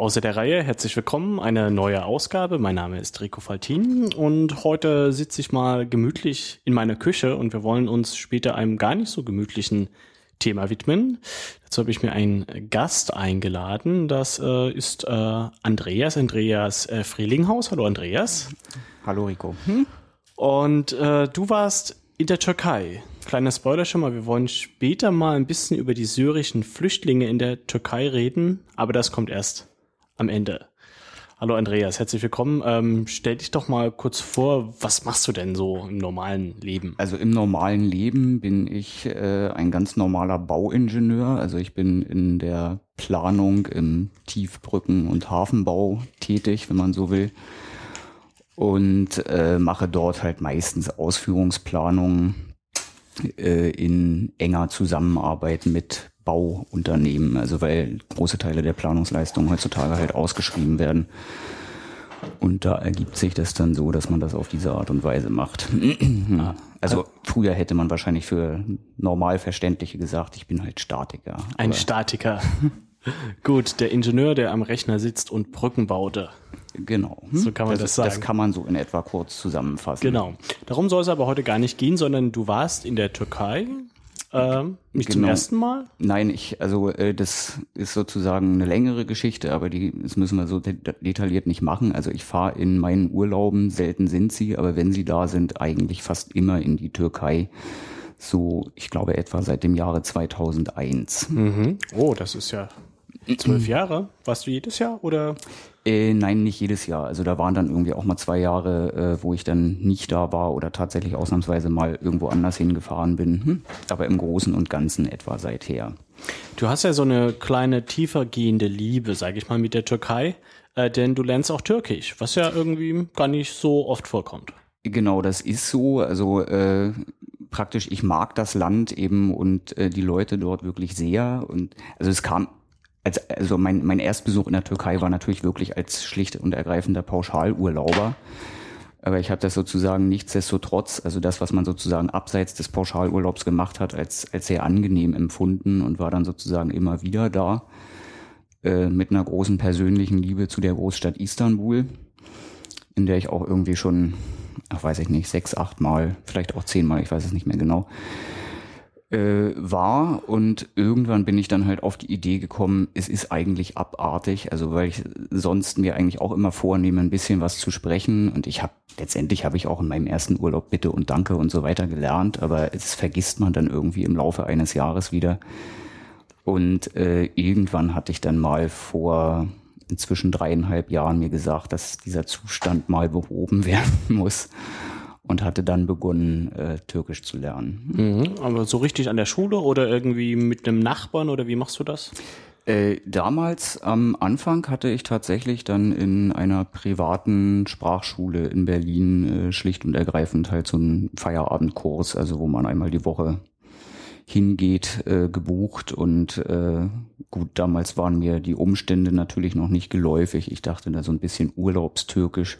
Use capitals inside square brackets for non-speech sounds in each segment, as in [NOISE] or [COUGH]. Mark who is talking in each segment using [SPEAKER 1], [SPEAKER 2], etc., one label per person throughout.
[SPEAKER 1] Außer der Reihe, herzlich willkommen, eine neue Ausgabe. Mein Name ist Rico Faltin und heute sitze ich mal gemütlich in meiner Küche und wir wollen uns später einem gar nicht so gemütlichen Thema widmen. Dazu habe ich mir einen Gast eingeladen. Das äh, ist äh, Andreas, Andreas äh, Frehlinghaus. Hallo Andreas.
[SPEAKER 2] Hallo Rico.
[SPEAKER 1] Hm? Und äh, du warst in der Türkei. Kleiner Spoiler schon mal, wir wollen später mal ein bisschen über die syrischen Flüchtlinge in der Türkei reden, aber das kommt erst am Ende. Hallo Andreas, herzlich willkommen. Ähm, stell dich doch mal kurz vor, was machst du denn so im normalen Leben?
[SPEAKER 2] Also im normalen Leben bin ich äh, ein ganz normaler Bauingenieur. Also ich bin in der Planung im Tiefbrücken- und Hafenbau tätig, wenn man so will. Und äh, mache dort halt meistens Ausführungsplanungen äh, in enger Zusammenarbeit mit Bauunternehmen, also weil große Teile der Planungsleistungen heutzutage halt ausgeschrieben werden. Und da ergibt sich das dann so, dass man das auf diese Art und Weise macht. [CLEARS THROAT] also früher hätte man wahrscheinlich für Normalverständliche gesagt, ich bin halt Statiker.
[SPEAKER 1] Ein Statiker. [LAUGHS] Gut, der Ingenieur, der am Rechner sitzt und Brücken baute.
[SPEAKER 2] Genau.
[SPEAKER 1] So kann man das, das sagen.
[SPEAKER 2] Das kann man so in etwa kurz zusammenfassen.
[SPEAKER 1] Genau. Darum soll es aber heute gar nicht gehen, sondern du warst in der Türkei ähm, nicht genau. zum ersten Mal?
[SPEAKER 2] Nein, ich, also äh, das ist sozusagen eine längere Geschichte, aber die, das müssen wir so de detailliert nicht machen. Also ich fahre in meinen Urlauben, selten sind sie, aber wenn sie da sind, eigentlich fast immer in die Türkei. So, ich glaube etwa seit dem Jahre 2001.
[SPEAKER 1] Mhm. Oh, das ist ja zwölf Jahre. Warst du jedes Jahr oder?
[SPEAKER 2] Äh, nein, nicht jedes Jahr. Also da waren dann irgendwie auch mal zwei Jahre, äh, wo ich dann nicht da war oder tatsächlich ausnahmsweise mal irgendwo anders hingefahren bin. Hm? Aber im Großen und Ganzen etwa seither.
[SPEAKER 1] Du hast ja so eine kleine tiefergehende Liebe, sage ich mal, mit der Türkei, äh, denn du lernst auch Türkisch, was ja irgendwie gar nicht so oft vorkommt.
[SPEAKER 2] Genau, das ist so. Also äh, praktisch, ich mag das Land eben und äh, die Leute dort wirklich sehr. Und also es kam als, also mein, mein Erstbesuch in der Türkei war natürlich wirklich als schlicht und ergreifender Pauschalurlauber. Aber ich habe das sozusagen nichtsdestotrotz, also das, was man sozusagen abseits des Pauschalurlaubs gemacht hat, als, als sehr angenehm empfunden und war dann sozusagen immer wieder da. Äh, mit einer großen persönlichen Liebe zu der Großstadt Istanbul, in der ich auch irgendwie schon, ach weiß ich nicht, sechs, acht Mal, vielleicht auch zehn Mal, ich weiß es nicht mehr genau, äh, war. Und irgendwann bin ich dann halt auf die Idee gekommen, es ist eigentlich abartig, also weil ich sonst mir eigentlich auch immer vornehme, ein bisschen was zu sprechen. Und ich habe letztendlich habe ich auch in meinem ersten Urlaub Bitte und Danke und so weiter gelernt, aber es vergisst man dann irgendwie im Laufe eines Jahres wieder. Und äh, irgendwann hatte ich dann mal vor inzwischen dreieinhalb Jahren mir gesagt, dass dieser Zustand mal behoben [LAUGHS] werden muss und hatte dann begonnen, äh, Türkisch zu lernen.
[SPEAKER 1] Mhm, aber so richtig an der Schule oder irgendwie mit einem Nachbarn oder wie machst du das?
[SPEAKER 2] Äh, damals am Anfang hatte ich tatsächlich dann in einer privaten Sprachschule in Berlin äh, schlicht und ergreifend halt so einen Feierabendkurs, also wo man einmal die Woche hingeht, äh, gebucht und äh, gut, damals waren mir die Umstände natürlich noch nicht geläufig. Ich dachte da so ein bisschen Urlaubstürkisch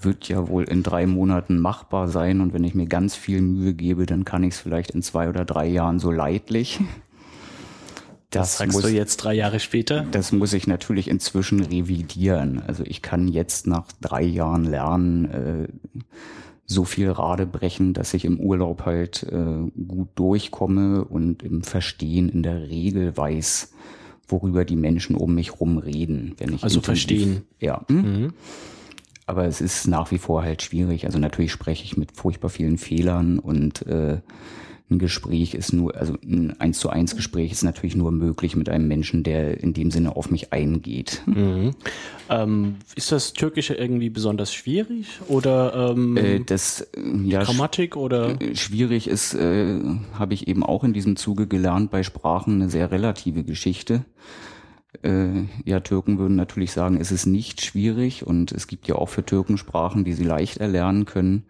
[SPEAKER 2] wird ja wohl in drei Monaten machbar sein und wenn ich mir ganz viel Mühe gebe, dann kann ich es vielleicht in zwei oder drei Jahren so leidlich.
[SPEAKER 1] Das, das sagst muss, du jetzt drei Jahre später?
[SPEAKER 2] Das muss ich natürlich inzwischen revidieren. Also ich kann jetzt nach drei Jahren lernen, äh, so viel Rade brechen, dass ich im Urlaub halt äh, gut durchkomme und im Verstehen in der Regel weiß, worüber die Menschen um mich rum reden.
[SPEAKER 1] Wenn ich also verstehen.
[SPEAKER 2] Ja. Hm? Mhm aber es ist nach wie vor halt schwierig. Also natürlich spreche ich mit furchtbar vielen Fehlern und äh, ein Gespräch ist nur, also ein eins zu eins Gespräch ist natürlich nur möglich mit einem Menschen, der in dem Sinne auf mich eingeht.
[SPEAKER 1] Mhm. Ähm, ist das Türkische irgendwie besonders schwierig oder ähm,
[SPEAKER 2] äh, das äh, ja,
[SPEAKER 1] Grammatik oder
[SPEAKER 2] äh, schwierig ist, äh, habe ich eben auch in diesem Zuge gelernt bei Sprachen eine sehr relative Geschichte äh, ja, Türken würden natürlich sagen, es ist nicht schwierig und es gibt ja auch für Türken Sprachen, die sie leicht erlernen können.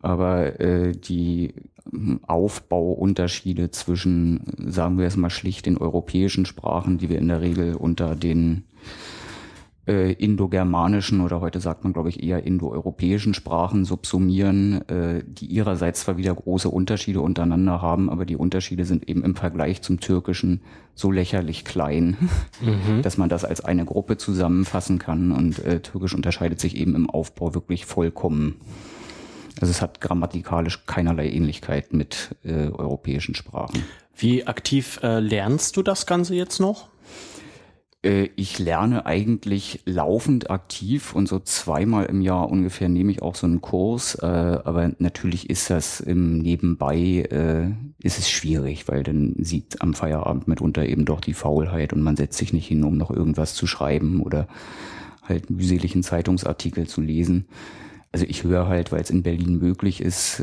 [SPEAKER 2] Aber äh, die Aufbauunterschiede zwischen, sagen wir es mal schlicht, den europäischen Sprachen, die wir in der Regel unter den äh, indogermanischen oder heute sagt man, glaube ich, eher indoeuropäischen Sprachen subsumieren, äh, die ihrerseits zwar wieder große Unterschiede untereinander haben, aber die Unterschiede sind eben im Vergleich zum Türkischen so lächerlich klein, mhm. [LAUGHS] dass man das als eine Gruppe zusammenfassen kann. Und äh, Türkisch unterscheidet sich eben im Aufbau wirklich vollkommen. Also es hat grammatikalisch keinerlei Ähnlichkeit mit äh, europäischen Sprachen.
[SPEAKER 1] Wie aktiv äh, lernst du das Ganze jetzt noch?
[SPEAKER 2] Äh, ich lerne eigentlich laufend aktiv und so zweimal im Jahr ungefähr nehme ich auch so einen Kurs. Äh, aber natürlich ist das im Nebenbei äh, ist es schwierig, weil dann sieht am Feierabend mitunter eben doch die Faulheit und man setzt sich nicht hin, um noch irgendwas zu schreiben oder halt mühseligen Zeitungsartikel zu lesen. Also ich höre halt, weil es in Berlin möglich ist,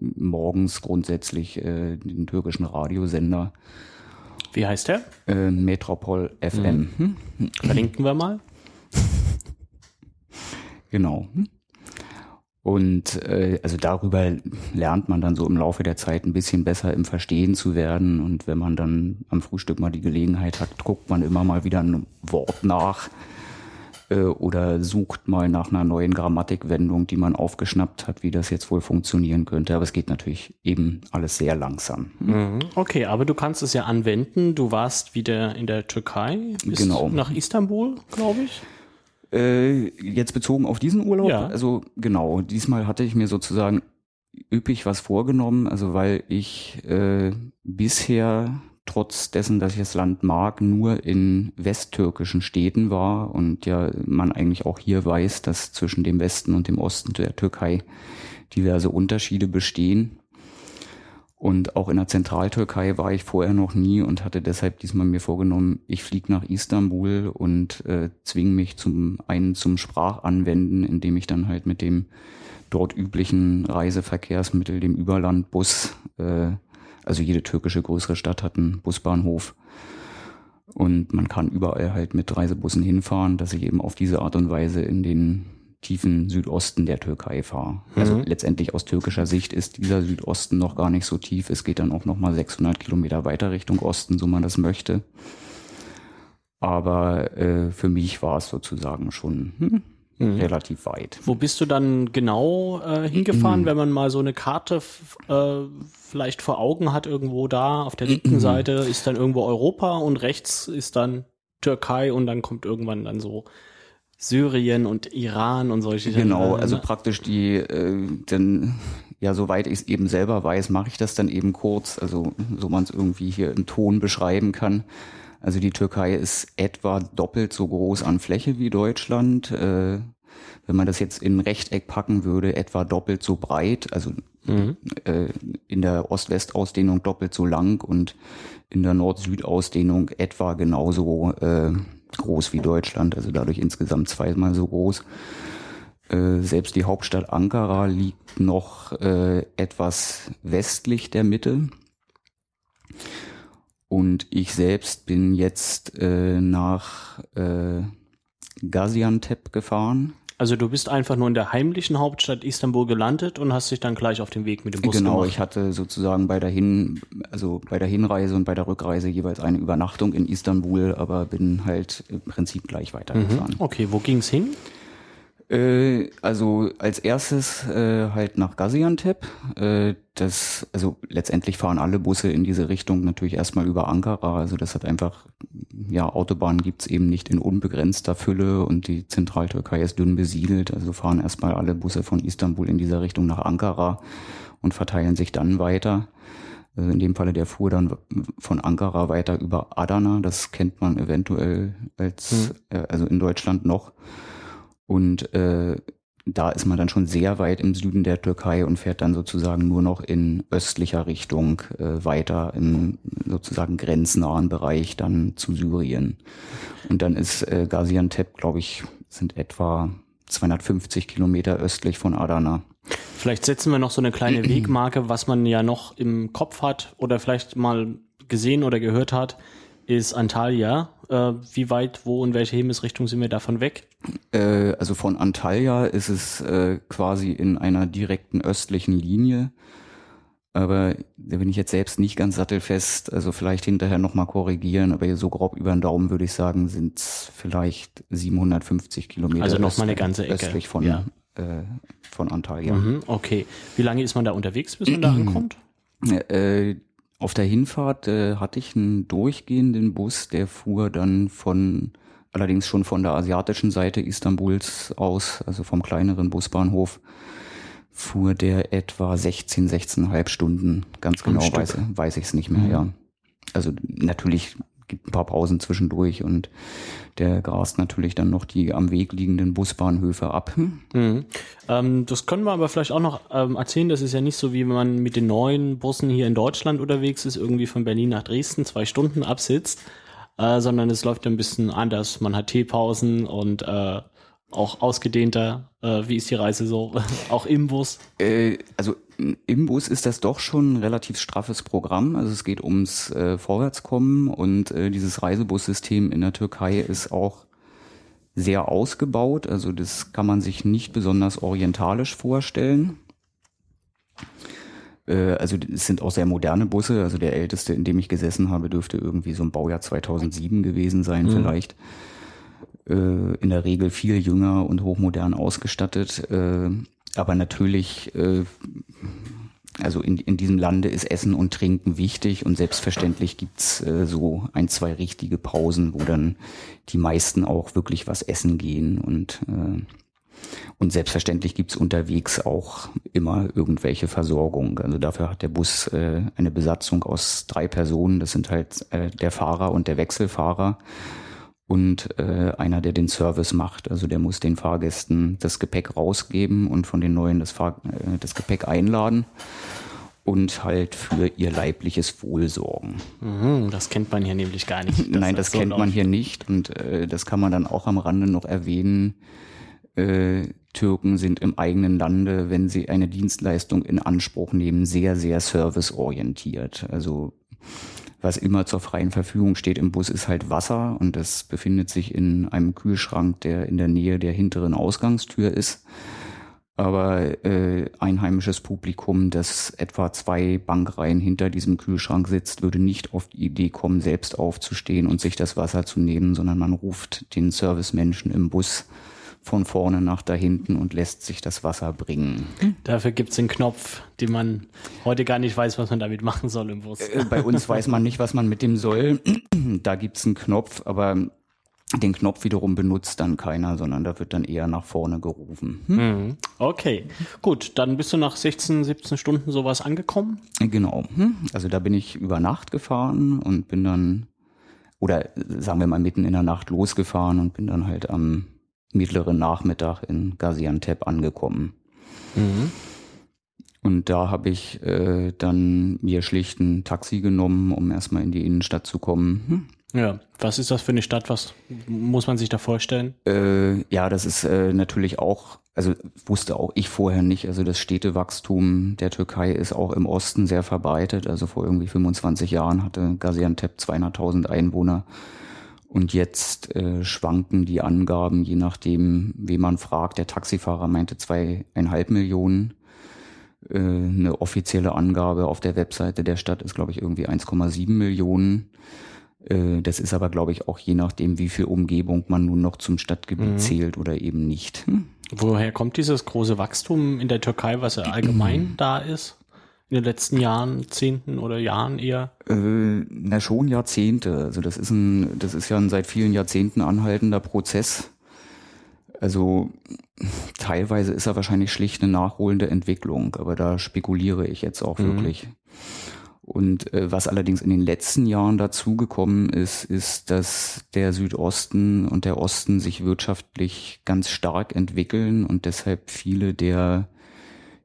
[SPEAKER 2] morgens grundsätzlich den türkischen Radiosender
[SPEAKER 1] wie heißt der?
[SPEAKER 2] Äh, Metropol FM.
[SPEAKER 1] Mhm. Hm? Verlinken wir mal. [LAUGHS]
[SPEAKER 2] genau. Und äh, also darüber lernt man dann so im Laufe der Zeit ein bisschen besser im Verstehen zu werden. Und wenn man dann am Frühstück mal die Gelegenheit hat, guckt man immer mal wieder ein Wort nach äh, oder sucht mal nach einer neuen Grammatikwendung, die man aufgeschnappt hat, wie das jetzt wohl funktionieren könnte. Aber es geht natürlich eben alles sehr langsam.
[SPEAKER 1] Mhm. Okay, aber du kannst es ja anwenden. Du warst wieder in der Türkei, bist genau. nach Istanbul, glaube ich.
[SPEAKER 2] Äh, jetzt bezogen auf diesen Urlaub, ja. also genau, diesmal hatte ich mir sozusagen üppig was vorgenommen, also weil ich äh, bisher trotz dessen, dass ich das Land mag, nur in westtürkischen Städten war und ja man eigentlich auch hier weiß, dass zwischen dem Westen und dem Osten der Türkei diverse Unterschiede bestehen. Und auch in der Zentraltürkei war ich vorher noch nie und hatte deshalb diesmal mir vorgenommen, ich fliege nach Istanbul und äh, zwinge mich zum einen zum Sprachanwenden, indem ich dann halt mit dem dort üblichen Reiseverkehrsmittel, dem Überlandbus, äh, also jede türkische größere Stadt hat einen Busbahnhof. Und man kann überall halt mit Reisebussen hinfahren, dass ich eben auf diese Art und Weise in den tiefen Südosten der Türkei fahre. Also mhm. Also letztendlich aus türkischer Sicht ist dieser Südosten noch gar nicht so tief. Es geht dann auch noch mal 600 Kilometer weiter Richtung Osten, so man das möchte. Aber äh, für mich war es sozusagen schon hm, mhm. relativ weit.
[SPEAKER 1] Wo bist du dann genau äh, hingefahren, mhm. wenn man mal so eine Karte äh, vielleicht vor Augen hat, irgendwo da auf der linken mhm. Seite ist dann irgendwo Europa und rechts ist dann Türkei und dann kommt irgendwann dann so Syrien und Iran und solche
[SPEAKER 2] Genau, Länder. also praktisch die, äh, denn ja, soweit ich es eben selber weiß, mache ich das dann eben kurz, also so man es irgendwie hier im Ton beschreiben kann. Also die Türkei ist etwa doppelt so groß an Fläche wie Deutschland. Äh, wenn man das jetzt in Rechteck packen würde, etwa doppelt so breit, also mhm. äh, in der Ost-West-Ausdehnung doppelt so lang und in der Nord-Süd-Ausdehnung etwa genauso äh, groß wie Deutschland, also dadurch insgesamt zweimal so groß. Äh, selbst die Hauptstadt Ankara liegt noch äh, etwas westlich der Mitte. Und ich selbst bin jetzt äh, nach äh, Gaziantep gefahren.
[SPEAKER 1] Also du bist einfach nur in der heimlichen Hauptstadt Istanbul gelandet und hast dich dann gleich auf den Weg mit dem Bus
[SPEAKER 2] genau,
[SPEAKER 1] gemacht.
[SPEAKER 2] Genau, ich hatte sozusagen bei der Hin, also bei der Hinreise und bei der Rückreise jeweils eine Übernachtung in Istanbul, aber bin halt im Prinzip gleich weitergefahren.
[SPEAKER 1] Mhm. Okay, wo ging's hin?
[SPEAKER 2] Äh, also als erstes äh, halt nach Gaziantep. Äh, das, also letztendlich fahren alle Busse in diese Richtung natürlich erstmal über Ankara. Also das hat einfach, ja, Autobahnen gibt's eben nicht in unbegrenzter Fülle und die Zentraltürkei ist dünn besiedelt. Also fahren erstmal alle Busse von Istanbul in dieser Richtung nach Ankara und verteilen sich dann weiter. Also in dem Falle der fuhr dann von Ankara weiter über Adana. Das kennt man eventuell als, hm. äh, also in Deutschland noch. Und äh, da ist man dann schon sehr weit im Süden der Türkei und fährt dann sozusagen nur noch in östlicher Richtung äh, weiter im sozusagen grenznahen Bereich dann zu Syrien. Und dann ist äh, Gaziantep, glaube ich, sind etwa 250 Kilometer östlich von Adana.
[SPEAKER 1] Vielleicht setzen wir noch so eine kleine [CLEARS THROAT] Wegmarke, was man ja noch im Kopf hat oder vielleicht mal gesehen oder gehört hat ist Antalya. Äh, wie weit, wo und welche Himmelsrichtung sind wir davon weg?
[SPEAKER 2] Äh, also von Antalya ist es äh, quasi in einer direkten östlichen Linie. aber da bin ich jetzt selbst nicht ganz sattelfest, also vielleicht hinterher nochmal korrigieren, aber so grob über den Daumen würde ich sagen, sind es vielleicht 750 Kilometer.
[SPEAKER 1] Also nochmal eine ganze Ecke.
[SPEAKER 2] Östlich von,
[SPEAKER 1] ja.
[SPEAKER 2] äh, von Antalya.
[SPEAKER 1] Mhm, okay. Wie lange ist man da unterwegs, bis man da [CLEARS THROAT] ankommt?
[SPEAKER 2] Auf der Hinfahrt äh, hatte ich einen durchgehenden Bus, der fuhr dann von, allerdings schon von der asiatischen Seite Istanbuls aus, also vom kleineren Busbahnhof, fuhr der etwa 16, 16,5 Stunden. Ganz genau weiß, weiß ich es nicht mehr,
[SPEAKER 1] Mhm.
[SPEAKER 2] ja. Also natürlich gibt ein paar Pausen zwischendurch und der grast natürlich dann noch die am Weg liegenden Busbahnhöfe ab.
[SPEAKER 1] Mhm. Ähm, das können wir aber vielleicht auch noch ähm, erzählen. Das ist ja nicht so, wie wenn man mit den neuen Bussen hier in Deutschland unterwegs ist, irgendwie von Berlin nach Dresden zwei Stunden absitzt, äh, sondern es läuft ein bisschen anders. Man hat Teepausen und äh, auch ausgedehnter. Äh, wie ist die Reise so? [LAUGHS] auch im Bus.
[SPEAKER 2] Äh, also im Bus ist das doch schon ein relativ straffes Programm. Also es geht ums äh, Vorwärtskommen und äh, dieses Reisebussystem in der Türkei ist auch sehr ausgebaut. Also das kann man sich nicht besonders orientalisch vorstellen. Äh, also es sind auch sehr moderne Busse. Also der älteste, in dem ich gesessen habe, dürfte irgendwie so ein Baujahr 2007 gewesen sein
[SPEAKER 1] Mhm.
[SPEAKER 2] vielleicht in der Regel viel jünger und hochmodern ausgestattet. Äh, aber natürlich, äh, also in, in diesem Lande ist Essen und Trinken wichtig und selbstverständlich gibt's äh, so ein, zwei richtige Pausen, wo dann die meisten auch wirklich was essen gehen und äh, und selbstverständlich gibt's unterwegs auch immer irgendwelche Versorgung. Also dafür hat der Bus äh, eine Besatzung aus drei Personen. Das sind halt äh, der Fahrer und der Wechselfahrer und äh, einer, der den Service macht. Also der muss den Fahrgästen das Gepäck rausgeben und von den neuen das, Fahr äh, das Gepäck einladen und halt für ihr leibliches Wohl sorgen.
[SPEAKER 1] Mhm, das kennt man hier nämlich gar nicht. [LAUGHS]
[SPEAKER 2] Nein, das
[SPEAKER 1] so
[SPEAKER 2] kennt man hier nicht und äh, das kann man dann auch am Rande noch erwähnen. Äh, Türken sind im eigenen Lande, wenn sie eine Dienstleistung in Anspruch nehmen, sehr, sehr serviceorientiert. Also was immer zur freien Verfügung steht im Bus ist halt Wasser und das befindet sich in einem Kühlschrank, der in der Nähe der hinteren Ausgangstür ist. Aber äh, einheimisches Publikum, das etwa zwei Bankreihen hinter diesem Kühlschrank sitzt, würde nicht auf die Idee kommen, selbst aufzustehen und sich das Wasser zu nehmen, sondern man ruft den Servicemenschen im Bus von vorne nach da hinten und lässt sich das Wasser bringen.
[SPEAKER 1] Dafür gibt's den Knopf, den man heute gar nicht weiß, was man damit machen soll im Bus.
[SPEAKER 2] Äh, Bei uns weiß man nicht, was man mit dem soll. [CLEARS THROAT] Da gibt's einen Knopf, aber den Knopf wiederum benutzt dann keiner, sondern da wird dann eher nach vorne gerufen.
[SPEAKER 1] Mhm. Okay, gut, dann bist du nach 16, 17 Stunden sowas angekommen.
[SPEAKER 2] Genau. Hm. Also da bin ich über Nacht gefahren und bin dann, oder sagen wir mal mitten in der Nacht losgefahren und bin dann halt am mittleren Nachmittag in Gaziantep angekommen. Und da habe ich äh, dann mir schlicht ein Taxi genommen, um erstmal in die Innenstadt zu kommen. Hm.
[SPEAKER 1] Ja, was ist das für eine Stadt? Was muss man sich da vorstellen?
[SPEAKER 2] Äh, ja, das ist äh, natürlich auch, also wusste auch ich vorher nicht, also das Städtewachstum der Türkei ist auch im Osten sehr verbreitet. Also vor irgendwie 25 Jahren hatte Gaziantep 200.000 Einwohner. Und jetzt äh, schwanken die Angaben, je nachdem, wen man fragt. Der Taxifahrer meinte zweieinhalb Millionen. Äh, eine offizielle Angabe auf der Webseite der Stadt ist, glaube ich, irgendwie 1,7 Millionen. Äh, Das ist aber, glaube ich, auch je nachdem, wie viel Umgebung man nun noch zum Stadtgebiet
[SPEAKER 1] Mhm.
[SPEAKER 2] zählt oder eben nicht. Hm?
[SPEAKER 1] Woher kommt dieses große Wachstum in der Türkei, was ja allgemein [CLEARS THROAT] da ist? In den letzten Jahren, Zehnten oder Jahren eher?
[SPEAKER 2] Äh, na schon Jahrzehnte. Also das ist ein, das ist ja ein seit vielen Jahrzehnten anhaltender Prozess. Also teilweise ist er wahrscheinlich schlicht eine nachholende Entwicklung, aber da spekuliere ich jetzt auch
[SPEAKER 1] Mhm.
[SPEAKER 2] wirklich. Und äh, was allerdings in den letzten Jahren dazugekommen ist, ist, dass der Südosten und der Osten sich wirtschaftlich ganz stark entwickeln und deshalb viele der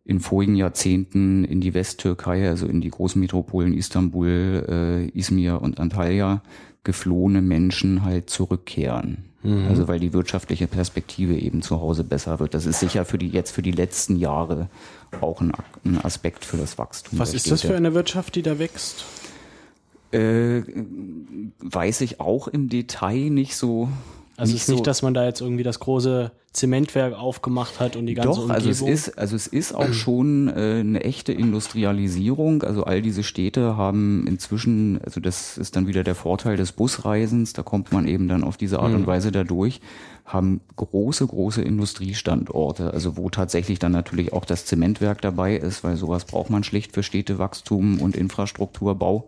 [SPEAKER 2] in vorigen Jahrzehnten in die Westtürkei, also in die Großmetropolen Istanbul, äh, Izmir und Antalya geflohene Menschen halt zurückkehren. Also weil die wirtschaftliche Perspektive eben zu Hause besser wird. Das ist sicher für die jetzt für die letzten Jahre auch ein, ein Aspekt für das Wachstum.
[SPEAKER 1] Was ist das für eine Wirtschaft, die da wächst?
[SPEAKER 2] Äh, weiß ich auch im Detail nicht so
[SPEAKER 1] Also es ist nicht, dass man da jetzt irgendwie das große Zementwerk aufgemacht hat und die ganze
[SPEAKER 2] Doch, also es ist, also es ist auch schon äh, eine echte Industrialisierung. Also all diese Städte haben inzwischen, also das ist dann wieder der Vorteil des Busreisens, da kommt man eben dann auf diese Art und mhm. Weise dadurch, haben große, große Industriestandorte, also wo tatsächlich dann natürlich auch das Zementwerk dabei ist, weil sowas braucht man schlicht für Städtewachstum und Infrastrukturbau.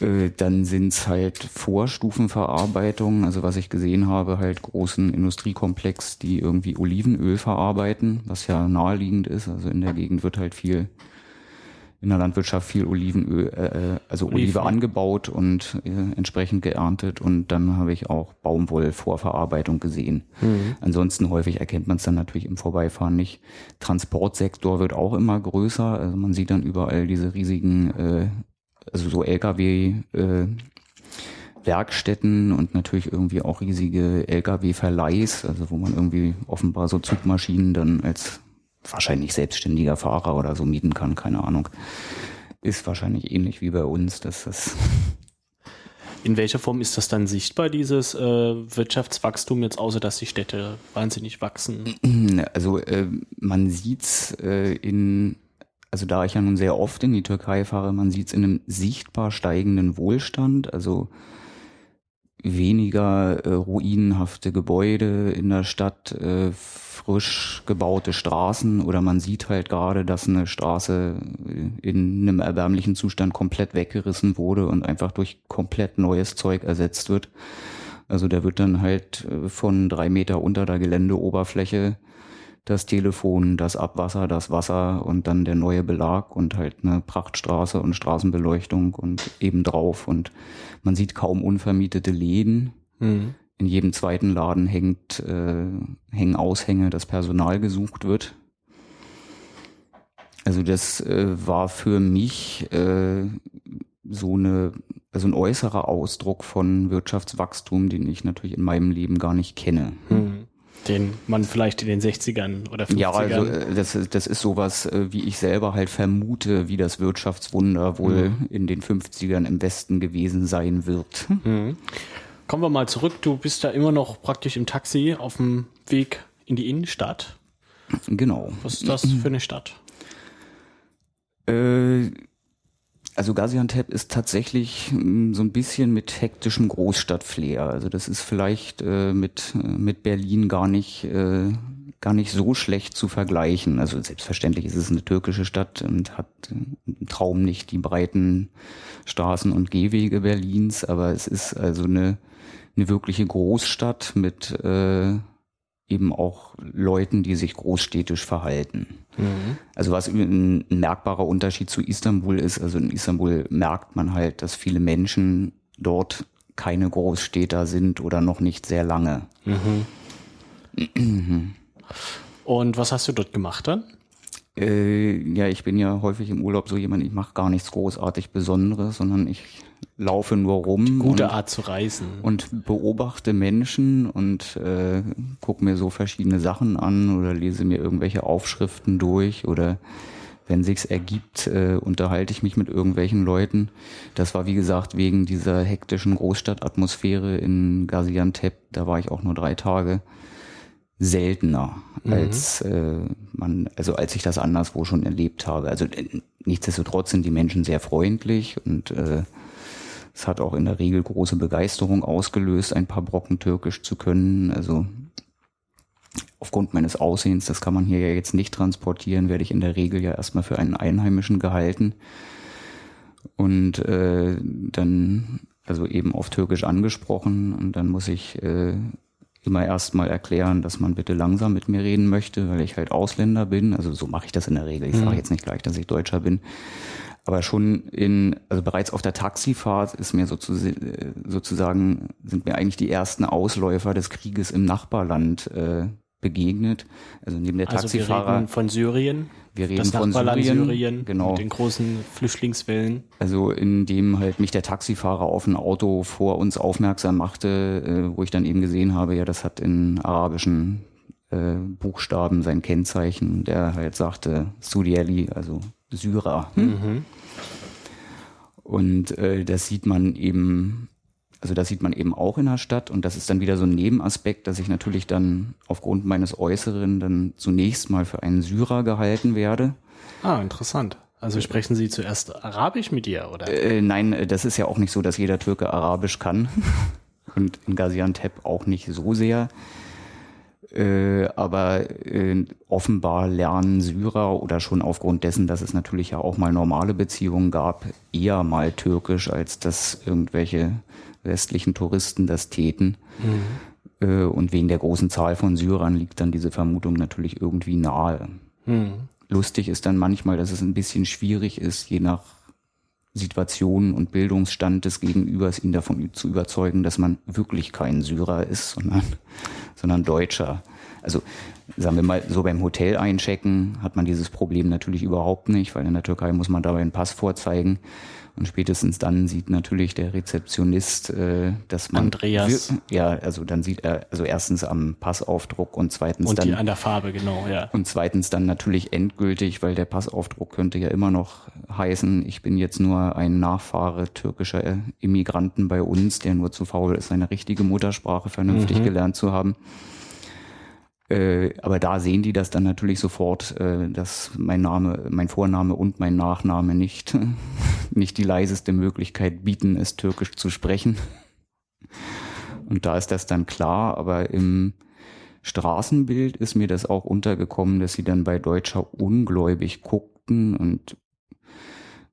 [SPEAKER 2] Äh, dann sind's halt Vorstufenverarbeitungen, also was ich gesehen habe, halt großen Industriekomplex, die irgendwie Olivenöl verarbeiten, was ja naheliegend ist. Also in der Gegend wird halt viel in der Landwirtschaft viel Olivenöl, äh, äh also Oliven. Olive angebaut und äh, entsprechend geerntet und dann habe ich auch Baumwollvorverarbeitung gesehen. Mhm. Ansonsten häufig erkennt man es dann natürlich im Vorbeifahren nicht. Transportsektor wird auch immer größer, also man sieht dann überall diese riesigen äh, also so LKW äh, Werkstätten und natürlich irgendwie auch riesige LKW-Verleihs, also wo man irgendwie offenbar so Zugmaschinen dann als wahrscheinlich selbstständiger Fahrer oder so mieten kann, keine Ahnung. Ist wahrscheinlich ähnlich wie bei uns, dass das. [LAUGHS]
[SPEAKER 1] In welcher Form ist das dann sichtbar, dieses äh, Wirtschaftswachstum, jetzt außer dass die Städte wahnsinnig wachsen? [CLEARS THROAT]
[SPEAKER 2] Also äh, man sieht's äh, in also da ich ja nun sehr oft in die Türkei fahre, man sieht es in einem sichtbar steigenden Wohlstand, also weniger äh, ruinenhafte Gebäude in der Stadt, äh, frisch gebaute Straßen oder man sieht halt gerade, dass eine Straße in einem erbärmlichen Zustand komplett weggerissen wurde und einfach durch komplett neues Zeug ersetzt wird. Also der wird dann halt äh, von drei Meter unter der Geländeoberfläche das Telefon, das Abwasser, das Wasser und dann der neue Belag und halt eine Prachtstraße und Straßenbeleuchtung und eben drauf und man sieht kaum unvermietete Läden. Mhm. In jedem zweiten Laden hängt, äh, hängen Aushänge, dass Personal gesucht wird. Also das äh, war für mich äh, so eine, also ein äußerer Ausdruck von Wirtschaftswachstum, den ich natürlich in meinem Leben gar nicht kenne. Mhm
[SPEAKER 1] den man vielleicht in den 60ern oder 50ern.
[SPEAKER 2] Ja, also äh, das, das ist sowas, äh, wie ich selber halt vermute, wie das Wirtschaftswunder wohl mhm. in den 50ern im Westen gewesen sein wird. Mhm.
[SPEAKER 1] Kommen wir mal zurück. Du bist da immer noch praktisch im Taxi auf dem Weg in die Innenstadt.
[SPEAKER 2] Genau.
[SPEAKER 1] Was ist das für eine Stadt?
[SPEAKER 2] Äh, also Gaziantep ist tatsächlich mm, so ein bisschen mit hektischem Großstadtflair. Also das ist vielleicht äh, mit, äh, mit Berlin gar nicht, äh, gar nicht so schlecht zu vergleichen. Also selbstverständlich ist es eine türkische Stadt und hat äh, im Traum nicht die breiten Straßen und Gehwege Berlins, aber es ist also eine, eine wirkliche Großstadt mit äh, eben auch Leuten, die sich großstädtisch verhalten. Mhm. Also was ein, merkbarer Unterschied zu Istanbul ist, also in Istanbul merkt man halt, dass viele Menschen dort keine Großstädter sind oder noch nicht sehr lange.
[SPEAKER 1] Mhm. Und was hast du dort gemacht dann?
[SPEAKER 2] Äh, ja, ich bin ja häufig im Urlaub so jemand, ich mache gar nichts großartig Besonderes, sondern ich laufe nur rum.
[SPEAKER 1] Gute und, Art zu reisen.
[SPEAKER 2] Und beobachte Menschen und äh, gucke mir so verschiedene Sachen an oder lese mir irgendwelche Aufschriften durch oder wenn sich's ergibt, äh, unterhalte ich mich mit irgendwelchen Leuten. Das war wie gesagt wegen dieser hektischen Großstadtatmosphäre in Gaziantep. Da war ich auch nur drei Tage seltener mhm. als äh, man, also als ich das anderswo schon erlebt habe. Also äh, nichtsdestotrotz sind die Menschen sehr freundlich und äh, es hat auch in der Regel große Begeisterung ausgelöst, ein paar Brocken Türkisch zu können. Also aufgrund meines Aussehens, das kann man hier ja jetzt nicht transportieren, werde ich in der Regel ja erstmal für einen Einheimischen gehalten. Und äh, dann also eben auf Türkisch angesprochen und dann muss ich äh, immer erstmal erklären, dass man bitte langsam mit mir reden möchte, weil ich halt Ausländer bin. Also so mache ich das in der Regel. Ich mhm. sage jetzt nicht gleich, dass ich Deutscher bin. Aber schon in, also bereits auf der Taxifahrt ist mir sozusagen, sind mir eigentlich die ersten Ausläufer des Krieges im Nachbarland äh, begegnet. Also neben der also Taxifahrer. Wir
[SPEAKER 1] reden von Syrien.
[SPEAKER 2] Wir reden das von Syrien,
[SPEAKER 1] Syrien, genau. mit den großen Flüchtlingswellen.
[SPEAKER 2] Also in dem halt mich der Taxifahrer auf ein Auto vor uns aufmerksam machte, äh, wo ich dann eben gesehen habe, ja, das hat in arabischen äh, Buchstaben sein Kennzeichen, der halt sagte Sudieli, also Syrer. Hm? Mhm. Und äh, das sieht man eben also das sieht man eben auch in der Stadt und das ist dann wieder so ein Nebenaspekt, dass ich natürlich dann aufgrund meines Äußeren dann zunächst mal für einen Syrer gehalten werde.
[SPEAKER 1] Ah, interessant. Also sprechen Sie zuerst Arabisch mit ihr, oder?
[SPEAKER 2] Äh, nein, das ist ja auch nicht so, dass jeder Türke Arabisch kann. [LAUGHS] Und in Gaziantep auch nicht so sehr. Äh, aber äh, offenbar lernen Syrer oder schon aufgrund dessen, dass es natürlich ja auch mal normale Beziehungen gab, eher mal Türkisch, als dass irgendwelche westlichen Touristen das täten. Mhm. Äh, und wegen der großen Zahl von Syrern liegt dann diese Vermutung natürlich irgendwie nahe. Mhm. Lustig ist dann manchmal, dass es ein bisschen schwierig ist, je nach Situation und Bildungsstand des Gegenübers, ihn davon zu überzeugen, dass man wirklich kein Syrer ist, sondern, [LAUGHS] sondern Deutscher. Also sagen wir mal, so beim Hotel einchecken hat man dieses Problem natürlich überhaupt nicht, weil in der Türkei muss man dabei einen Pass vorzeigen. Und spätestens dann sieht natürlich der Rezeptionist, äh, dass man
[SPEAKER 1] Andreas.
[SPEAKER 2] Ja, also dann sieht er, also erstens am Passaufdruck und zweitens
[SPEAKER 1] und
[SPEAKER 2] dann.
[SPEAKER 1] Und an der Farbe, genau, ja.
[SPEAKER 2] Und zweitens dann natürlich endgültig, weil der Passaufdruck könnte ja immer noch heißen, ich bin jetzt nur ein Nachfahre türkischer Immigranten bei uns, der nur zu faul ist, seine richtige Muttersprache vernünftig mhm. gelernt zu haben. Äh, aber da sehen die das dann natürlich sofort, äh, dass mein Name, mein Vorname und mein Nachname nicht, [LAUGHS] nicht die leiseste Möglichkeit bieten, es türkisch zu sprechen. Und da ist das dann klar, aber im Straßenbild ist mir das auch untergekommen, dass sie dann bei Deutscher ungläubig guckten und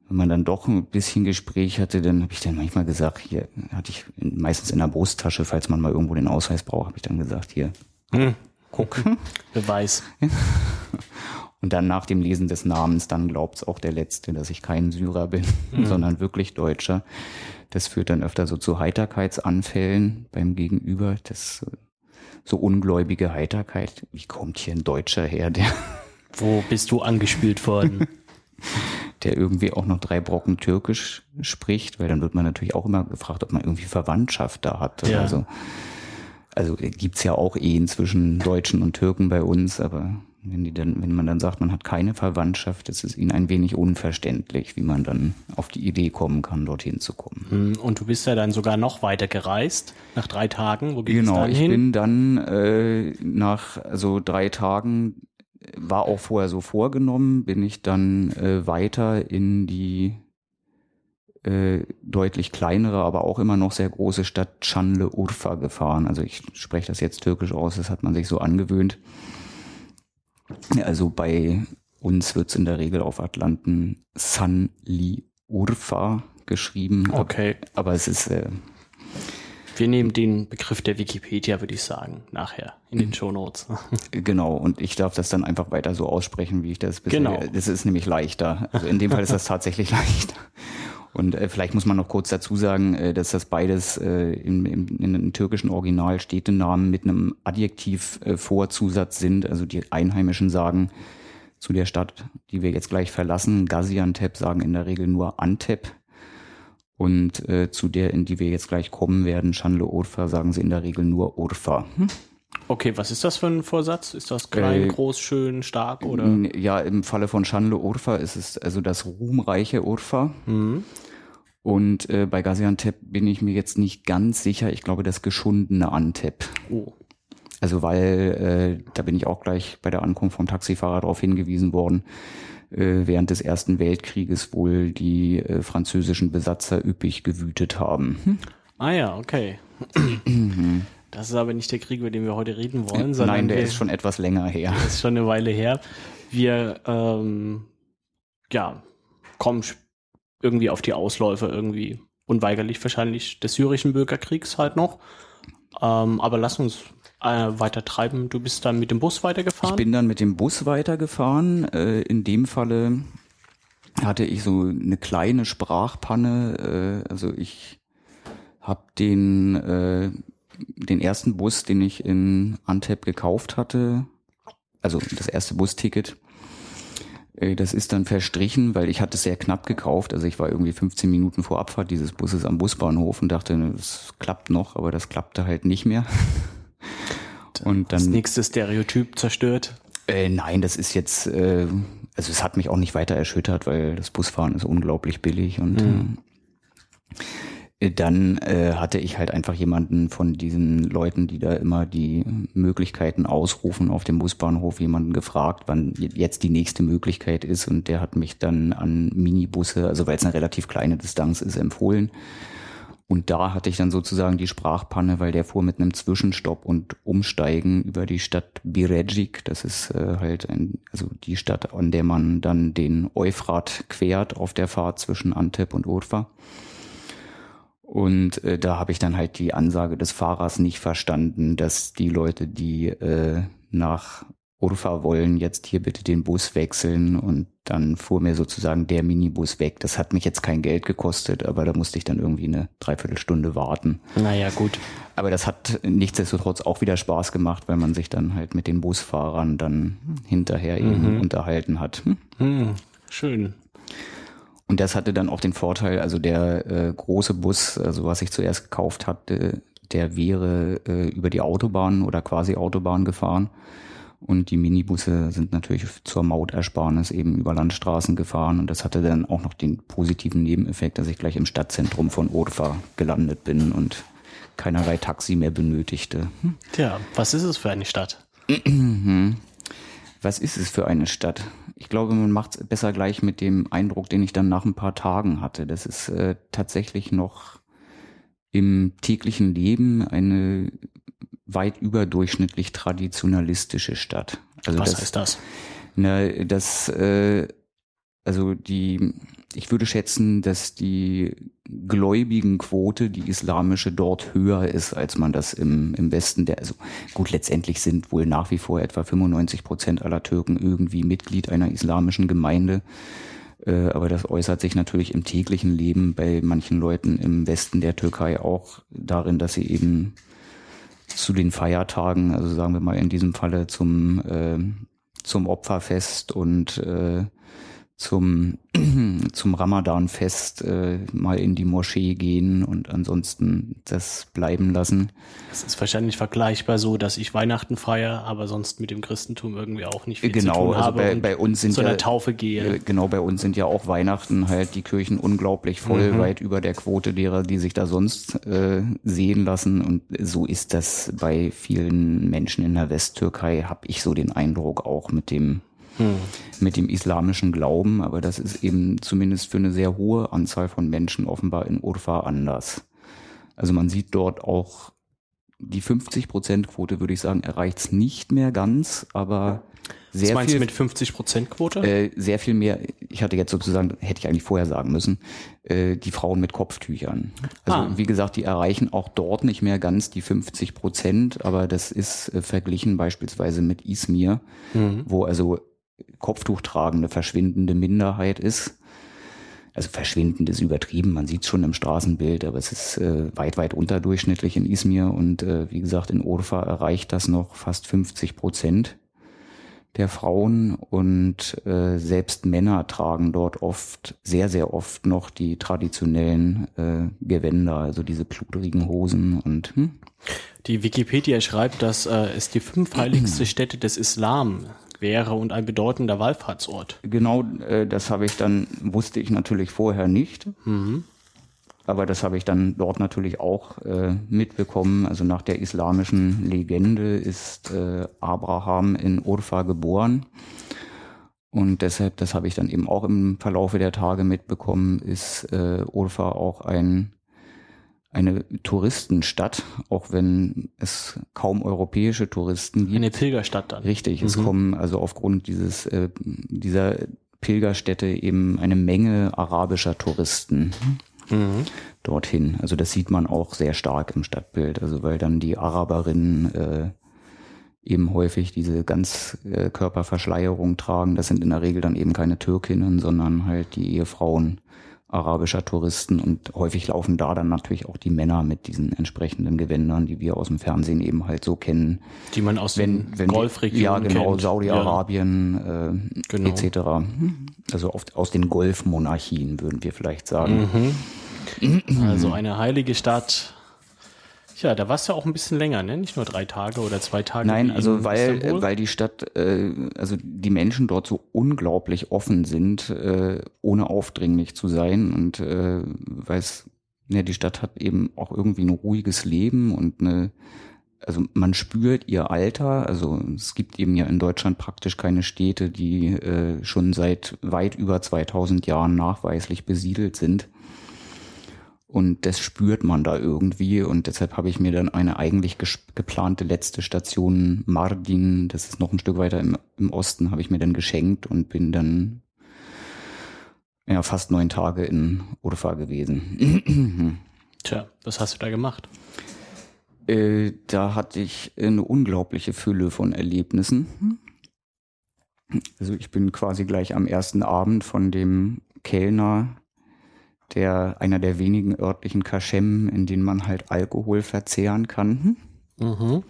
[SPEAKER 2] wenn man dann doch ein bisschen Gespräch hatte, dann habe ich dann manchmal gesagt, hier hatte ich meistens in der Brusttasche, falls man mal irgendwo den Ausweis braucht, habe ich dann gesagt, hier, hm gucken.
[SPEAKER 1] Beweis. [LAUGHS]
[SPEAKER 2] Und dann nach dem Lesen des Namens, dann glaubt es auch der Letzte, dass ich kein Syrer bin, mhm. sondern wirklich Deutscher. Das führt dann öfter so zu Heiterkeitsanfällen beim Gegenüber. Das so ungläubige Heiterkeit. Wie kommt hier ein Deutscher her, der. [LAUGHS]
[SPEAKER 1] Wo bist du angespielt worden? [LAUGHS]
[SPEAKER 2] der irgendwie auch noch drei Brocken Türkisch spricht, weil dann wird man natürlich auch immer gefragt, ob man irgendwie Verwandtschaft da hat. Ja. Also also gibt's ja auch Ehen zwischen Deutschen und Türken bei uns, aber wenn die dann, wenn man dann sagt, man hat keine Verwandtschaft, ist es ihnen ein wenig unverständlich, wie man dann auf die Idee kommen kann, dorthin zu kommen.
[SPEAKER 1] Hm, und du bist ja dann sogar noch weiter gereist, nach drei Tagen.
[SPEAKER 2] Wo geht genau, dann ich hin? bin dann äh, nach also drei Tagen, war auch vorher so vorgenommen, bin ich dann äh, weiter in die äh, deutlich kleinere, aber auch immer noch sehr große Stadt Chanle Urfa gefahren. Also ich spreche das jetzt türkisch aus, das hat man sich so angewöhnt. Also bei uns wird's in der Regel auf Atlanten Sanli Urfa geschrieben.
[SPEAKER 1] Okay.
[SPEAKER 2] Aber es ist äh,
[SPEAKER 1] wir nehmen den Begriff der Wikipedia, würde ich sagen, nachher in den Show Notes. [LAUGHS]
[SPEAKER 2] Genau, und ich darf das dann einfach weiter so aussprechen, wie ich das
[SPEAKER 1] bisher. Genau.
[SPEAKER 2] Das ist nämlich leichter. Also in dem Fall ist das tatsächlich [LAUGHS] leichter. Und äh, vielleicht muss man noch kurz dazu sagen, äh, dass das beides äh, im, im, in einem türkischen Original Städtenamen mit einem Adjektiv äh, Vorzusatz sind. Also die Einheimischen sagen zu der Stadt, die wir jetzt gleich verlassen, Gaziantep sagen in der Regel nur Antep. Und äh, zu der, in die wir jetzt gleich kommen werden, Schanle Urfa, sagen sie in der Regel nur Urfa. Hm?
[SPEAKER 1] Okay, was ist das für ein Vorsatz? Ist das klein, äh, groß, schön, stark oder?
[SPEAKER 2] Ja, im Falle von Schanle Urfa ist es also das ruhmreiche Urfa. Mhm. Und äh, bei Gaziantep bin ich mir jetzt nicht ganz sicher. Ich glaube, das geschundene Antep. Oh. Also weil, äh, da bin ich auch gleich bei der Ankunft vom Taxifahrer darauf hingewiesen worden, äh, während des Ersten Weltkrieges wohl die äh, französischen Besatzer üppig gewütet haben. Hm?
[SPEAKER 1] Ah ja, okay. Das ist aber nicht der Krieg, über den wir heute reden wollen,
[SPEAKER 2] sondern. Nein, der wir, ist schon etwas länger her.
[SPEAKER 1] Der [LAUGHS] ist schon eine Weile her. Wir ähm, ja, kommen irgendwie auf die Ausläufer irgendwie unweigerlich wahrscheinlich des syrischen Bürgerkriegs halt noch. Ähm, aber lass uns äh, weiter treiben. Du bist dann mit dem Bus weitergefahren?
[SPEAKER 2] Ich bin dann mit dem Bus weitergefahren. Äh, in dem Falle hatte ich so eine kleine Sprachpanne. Äh, also ich habe den, äh, den ersten Bus, den ich in Antep gekauft hatte, also das erste Busticket, äh, das ist dann verstrichen, weil ich hatte es sehr knapp gekauft. Also ich war irgendwie 15 Minuten vor Abfahrt dieses Busses am Busbahnhof und dachte, es klappt noch, aber das klappte halt nicht mehr. [LAUGHS]
[SPEAKER 1] Und dann, das nächste Stereotyp zerstört?
[SPEAKER 2] Äh, nein, das ist jetzt, äh, also es hat mich auch nicht weiter erschüttert, weil das Busfahren ist unglaublich billig und mhm. Dann äh, hatte ich halt einfach jemanden von diesen Leuten, die da immer die Möglichkeiten ausrufen auf dem Busbahnhof, jemanden gefragt, wann jetzt die nächste Möglichkeit ist und der hat mich dann an Minibusse, also weil es eine relativ kleine Distanz ist, empfohlen. Und da hatte ich dann sozusagen die Sprachpanne, weil der fuhr mit einem Zwischenstopp und Umsteigen über die Stadt Birejic. Das ist äh, halt ein, also die Stadt, an der man dann den Euphrat quert auf der Fahrt zwischen Antep und Urfa. Und äh, da habe ich dann halt die Ansage des Fahrers nicht verstanden, dass die Leute, die äh, nach Urfa wollen, jetzt hier bitte den Bus wechseln und dann fuhr mir sozusagen der Minibus weg. Das hat mich jetzt kein Geld gekostet, aber da musste ich dann irgendwie eine Dreiviertelstunde warten.
[SPEAKER 1] Naja, gut.
[SPEAKER 2] Aber das hat nichtsdestotrotz auch wieder Spaß gemacht, weil man sich dann halt mit den Busfahrern dann hinterher eben mhm. unterhalten hat. Hm?
[SPEAKER 1] Mhm. Schön.
[SPEAKER 2] Und das hatte dann auch den Vorteil, also der äh, große Bus, also was ich zuerst gekauft hatte, der wäre äh, über die Autobahn oder quasi Autobahn gefahren. Und die Minibusse sind natürlich zur Mautersparnis eben über Landstraßen gefahren. Und das hatte dann auch noch den positiven Nebeneffekt, dass ich gleich im Stadtzentrum von Urfa gelandet bin und keinerlei Taxi mehr benötigte.
[SPEAKER 1] Hm? Tja, was ist es für eine Stadt?
[SPEAKER 2] was ist es für eine Stadt? Ich glaube, man macht es besser gleich mit dem Eindruck, den ich dann nach ein paar Tagen hatte. Das ist äh, tatsächlich noch im täglichen Leben eine weit überdurchschnittlich traditionalistische Stadt.
[SPEAKER 1] Also Was das, heißt das?
[SPEAKER 2] Na, das, äh, also die, ich würde schätzen, dass die Gläubigenquote, die islamische, dort höher ist, als man das im, im Westen der, also gut, letztendlich sind wohl nach wie vor etwa 95 Prozent aller Türken irgendwie Mitglied einer islamischen Gemeinde. Äh, aber das äußert sich natürlich im täglichen Leben bei manchen Leuten im Westen der Türkei auch darin, dass sie eben zu den Feiertagen, also sagen wir mal in diesem Falle zum, äh, zum Opferfest und äh, zum, [CLEARS THROAT] zum Ramadan-Fest äh, mal in die Moschee gehen und ansonsten das bleiben lassen.
[SPEAKER 1] Es ist wahrscheinlich vergleichbar so, dass ich Weihnachten feiere, aber sonst mit dem Christentum irgendwie auch nicht viel
[SPEAKER 2] genau, zu tun
[SPEAKER 1] also habe
[SPEAKER 2] bei, bei uns sind
[SPEAKER 1] zu einer ja, Taufe gehe.
[SPEAKER 2] Genau, bei uns sind ja auch Weihnachten halt die Kirchen unglaublich voll, mhm. weit über der Quote derer, die sich da sonst äh, sehen lassen. Und so ist das bei vielen Menschen in der Westtürkei, habe ich so den Eindruck auch mit dem hm. mit dem islamischen Glauben, aber das ist eben zumindest für eine sehr hohe Anzahl von Menschen offenbar in Urfa anders. Also man sieht dort auch die 50-Prozent-Quote, würde ich sagen, erreicht es nicht mehr ganz, aber sehr Was
[SPEAKER 1] meinst viel, du mit 50 Prozent Quote?
[SPEAKER 2] Äh, sehr viel mehr. Ich hatte jetzt sozusagen, hätte ich eigentlich vorher sagen müssen, äh, die Frauen mit Kopftüchern. Also ah. wie gesagt, die erreichen auch dort nicht mehr ganz die 50 Prozent, aber das ist äh, verglichen beispielsweise mit Izmir, mhm. wo also Kopftuch tragende verschwindende Minderheit ist. Also verschwindend ist übertrieben, man sieht es schon im Straßenbild, aber es ist äh, weit, weit unterdurchschnittlich in Izmir und äh, wie gesagt, in Urfa erreicht das noch fast 50 Prozent der Frauen und äh, selbst Männer tragen dort oft, sehr, sehr oft noch die traditionellen äh, Gewänder, also diese pludrigen Hosen und hm?
[SPEAKER 1] Die Wikipedia schreibt, dass äh, es die fünf heiligste [CLEARS THROAT] Städte des Islam wäre und ein bedeutender Wallfahrtsort.
[SPEAKER 2] Genau, äh, das habe ich dann, wusste ich natürlich vorher nicht. Mhm. Aber das habe ich dann dort natürlich auch äh, mitbekommen. Also nach der islamischen Legende ist äh, Abraham in Urfa geboren. Und deshalb, das habe ich dann eben auch im Verlaufe der Tage mitbekommen, ist äh, Urfa auch ein eine Touristenstadt, auch wenn es kaum europäische Touristen gibt.
[SPEAKER 1] Eine Pilgerstadt dann.
[SPEAKER 2] Richtig, mhm. es kommen also aufgrund dieses äh, dieser Pilgerstätte eben eine Menge arabischer Touristen mhm. dorthin. Also das sieht man auch sehr stark im Stadtbild, also weil dann die Araberinnen äh, eben häufig diese ganz äh, Körperverschleierung tragen. Das sind in der Regel dann eben keine Türkinnen, sondern halt die Ehefrauen arabischer Touristen und häufig laufen da dann natürlich auch die Männer mit diesen entsprechenden Gewändern, die wir aus dem Fernsehen eben halt so kennen.
[SPEAKER 1] Die man aus wenn, den Golfregionen Ja,
[SPEAKER 2] genau, Saudi-Arabien ja. äh, genau. etc. Also oft aus den Golfmonarchien würden wir vielleicht sagen.
[SPEAKER 1] Mhm. Also eine heilige Stadt ja, da warst du auch ein bisschen länger, ne? Nicht nur drei Tage oder zwei Tage.
[SPEAKER 2] Nein, also weil, Istanbul. weil die Stadt, äh, also die Menschen dort so unglaublich offen sind, äh, ohne aufdringlich zu sein und äh, weil es ja, die Stadt hat eben auch irgendwie ein ruhiges Leben und eine, also man spürt ihr Alter. Also es gibt eben ja in Deutschland praktisch keine Städte, die äh, schon seit weit über 2000 Jahren nachweislich besiedelt sind. Und das spürt man da irgendwie. Und deshalb habe ich mir dann eine eigentlich geplante letzte Station Mardin, das ist noch ein Stück weiter im, im Osten, habe ich mir dann geschenkt und bin dann ja, fast neun Tage in Urfa gewesen. [CLEARS THROAT]
[SPEAKER 1] Tja, was hast du da gemacht?
[SPEAKER 2] Äh, da hatte ich eine unglaubliche Fülle von Erlebnissen. Also ich bin quasi gleich am ersten Abend von dem Kellner, der einer der wenigen örtlichen Kaschem, in denen man halt Alkohol verzehren kann. Mhm.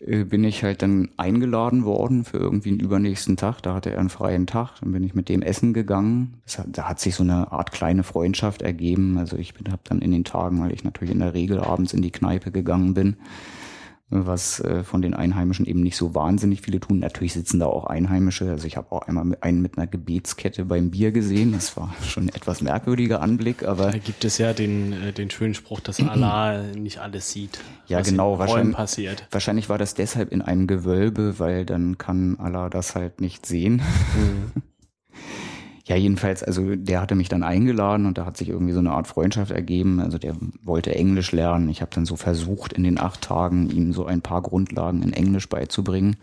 [SPEAKER 2] Äh, bin ich halt dann eingeladen worden für irgendwie einen übernächsten Tag. Da hatte er einen freien Tag. Dann bin ich mit dem essen gegangen. Hat, da hat sich so eine Art kleine Freundschaft ergeben. Also ich habe dann in den Tagen, weil ich natürlich in der Regel abends in die Kneipe gegangen bin, was äh, von den Einheimischen eben nicht so wahnsinnig viele tun. Natürlich sitzen da auch Einheimische. Also ich habe auch einmal einen mit einer Gebetskette beim Bier gesehen. Das war [LAUGHS] schon ein etwas merkwürdiger Anblick, aber
[SPEAKER 1] da gibt es ja den äh, den schönen Spruch, dass Allah [CLEARS THROAT] nicht alles sieht.
[SPEAKER 2] Ja, genau. Wahrscheinlich, passiert. wahrscheinlich war das deshalb in einem Gewölbe, weil dann kann Allah das halt nicht sehen. Mhm. [LAUGHS] Ja, jedenfalls, also der hatte mich dann eingeladen und da hat sich irgendwie so eine Art Freundschaft ergeben. Also der wollte Englisch lernen. Ich habe dann so versucht, in den acht Tagen ihm so ein paar Grundlagen in Englisch beizubringen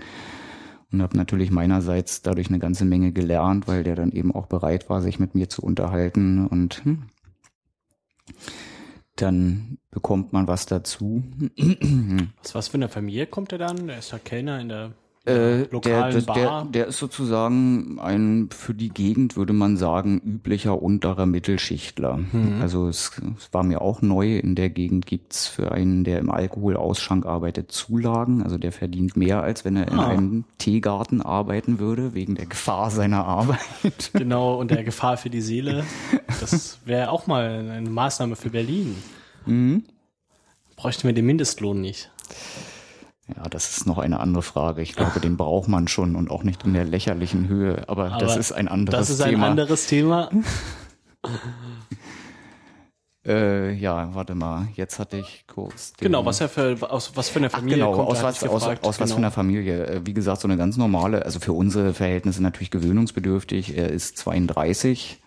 [SPEAKER 2] und habe natürlich meinerseits dadurch eine ganze Menge gelernt, weil der dann eben auch bereit war, sich mit mir zu unterhalten und hm, dann bekommt man was dazu.
[SPEAKER 1] was, was für eine Familie kommt er dann? Er ist ja Kellner in der
[SPEAKER 2] äh, der, Bar. Der, der ist sozusagen ein für die Gegend würde man sagen üblicher unterer Mittelschichtler. Mhm. Also es, es, war mir auch neu. In der Gegend gibt's für einen, der im Alkoholausschank arbeitet, Zulagen. Also der verdient mehr, als wenn er in ah. einem Teegarten arbeiten würde, wegen der Gefahr seiner Arbeit. [LAUGHS]
[SPEAKER 1] Genau, und der [LAUGHS] Gefahr für die Seele. Das wäre auch mal eine Maßnahme für Berlin. Mhm. Bräuchten wir den Mindestlohn nicht.
[SPEAKER 2] Ja, das ist noch eine andere Frage. Ich glaube, den braucht man schon und auch nicht in der lächerlichen Höhe. Aber, Aber das ist ein anderes Thema. Das ist
[SPEAKER 1] Thema. ein anderes Thema.
[SPEAKER 2] äh, ja, warte mal. Jetzt hatte ich kurz.
[SPEAKER 1] genau, was er für aus was für eine Familie Ach, genau,
[SPEAKER 2] kommt. Aus, was, aus, aus genau. was für einer genau. Familie? Äh, wie gesagt, so eine ganz normale. Also für unsere Verhältnisse natürlich gewöhnungsbedürftig. Er ist 32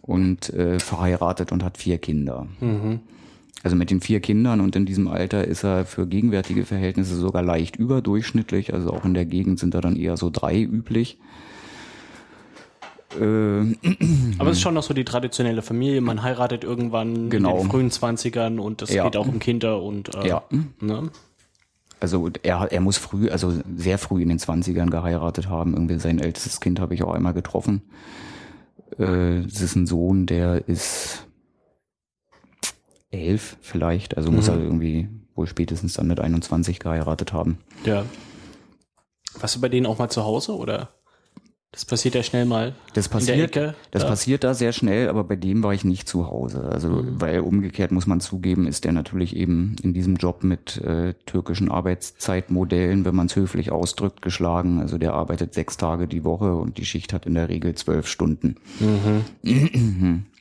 [SPEAKER 2] und äh, verheiratet und hat vier Kinder. Mhm. Also mit den vier Kindern und in diesem Alter ist er für gegenwärtige Verhältnisse sogar leicht überdurchschnittlich. Also auch in der Gegend sind da dann eher so drei üblich.
[SPEAKER 1] Äh, Aber es ist schon noch so die traditionelle Familie. Man heiratet irgendwann genau. in den frühen Zwanzigern und es ja. geht auch um Kinder und äh,
[SPEAKER 2] ja. Ne? Also er, er muss früh, also sehr früh in den Zwanzigern geheiratet haben. Irgendwie sein ältestes Kind habe ich auch einmal getroffen. Äh, es ist ein Sohn, der ist elf vielleicht. Also mhm. muss er irgendwie wohl spätestens dann mit 21 geheiratet haben.
[SPEAKER 1] Ja. Warst du bei denen auch mal zu Hause oder? Das passiert ja schnell mal.
[SPEAKER 2] Das passiert, Ecke, das da. passiert da sehr schnell, aber bei dem war ich nicht zu Hause. Also, mhm. weil umgekehrt muss man zugeben, ist der natürlich eben in diesem Job mit äh, türkischen Arbeitszeitmodellen, wenn man es höflich ausdrückt, geschlagen. Also der arbeitet sechs Tage die Woche und die Schicht hat in der Regel zwölf Stunden. Mhm. [CLEARS THROAT] [CLEARS THROAT]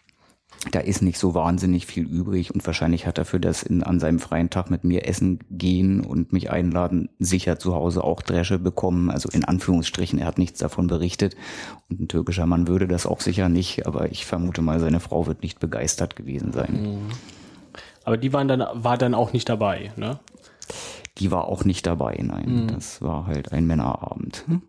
[SPEAKER 2] da ist nicht so wahnsinnig viel übrig und wahrscheinlich hat er für das in, an seinem freien Tag mit mir essen gehen und mich einladen sicher zu Hause auch Dresche bekommen. Also in Anführungsstrichen, er hat nichts davon berichtet und ein türkischer Mann würde das auch sicher nicht, aber ich vermute mal, seine Frau wird nicht begeistert gewesen sein. Mhm.
[SPEAKER 1] Aber die waren dann, war dann auch nicht dabei, ne?
[SPEAKER 2] Die war auch nicht dabei, nein. Mhm. Das war halt ein Männerabend. Hm?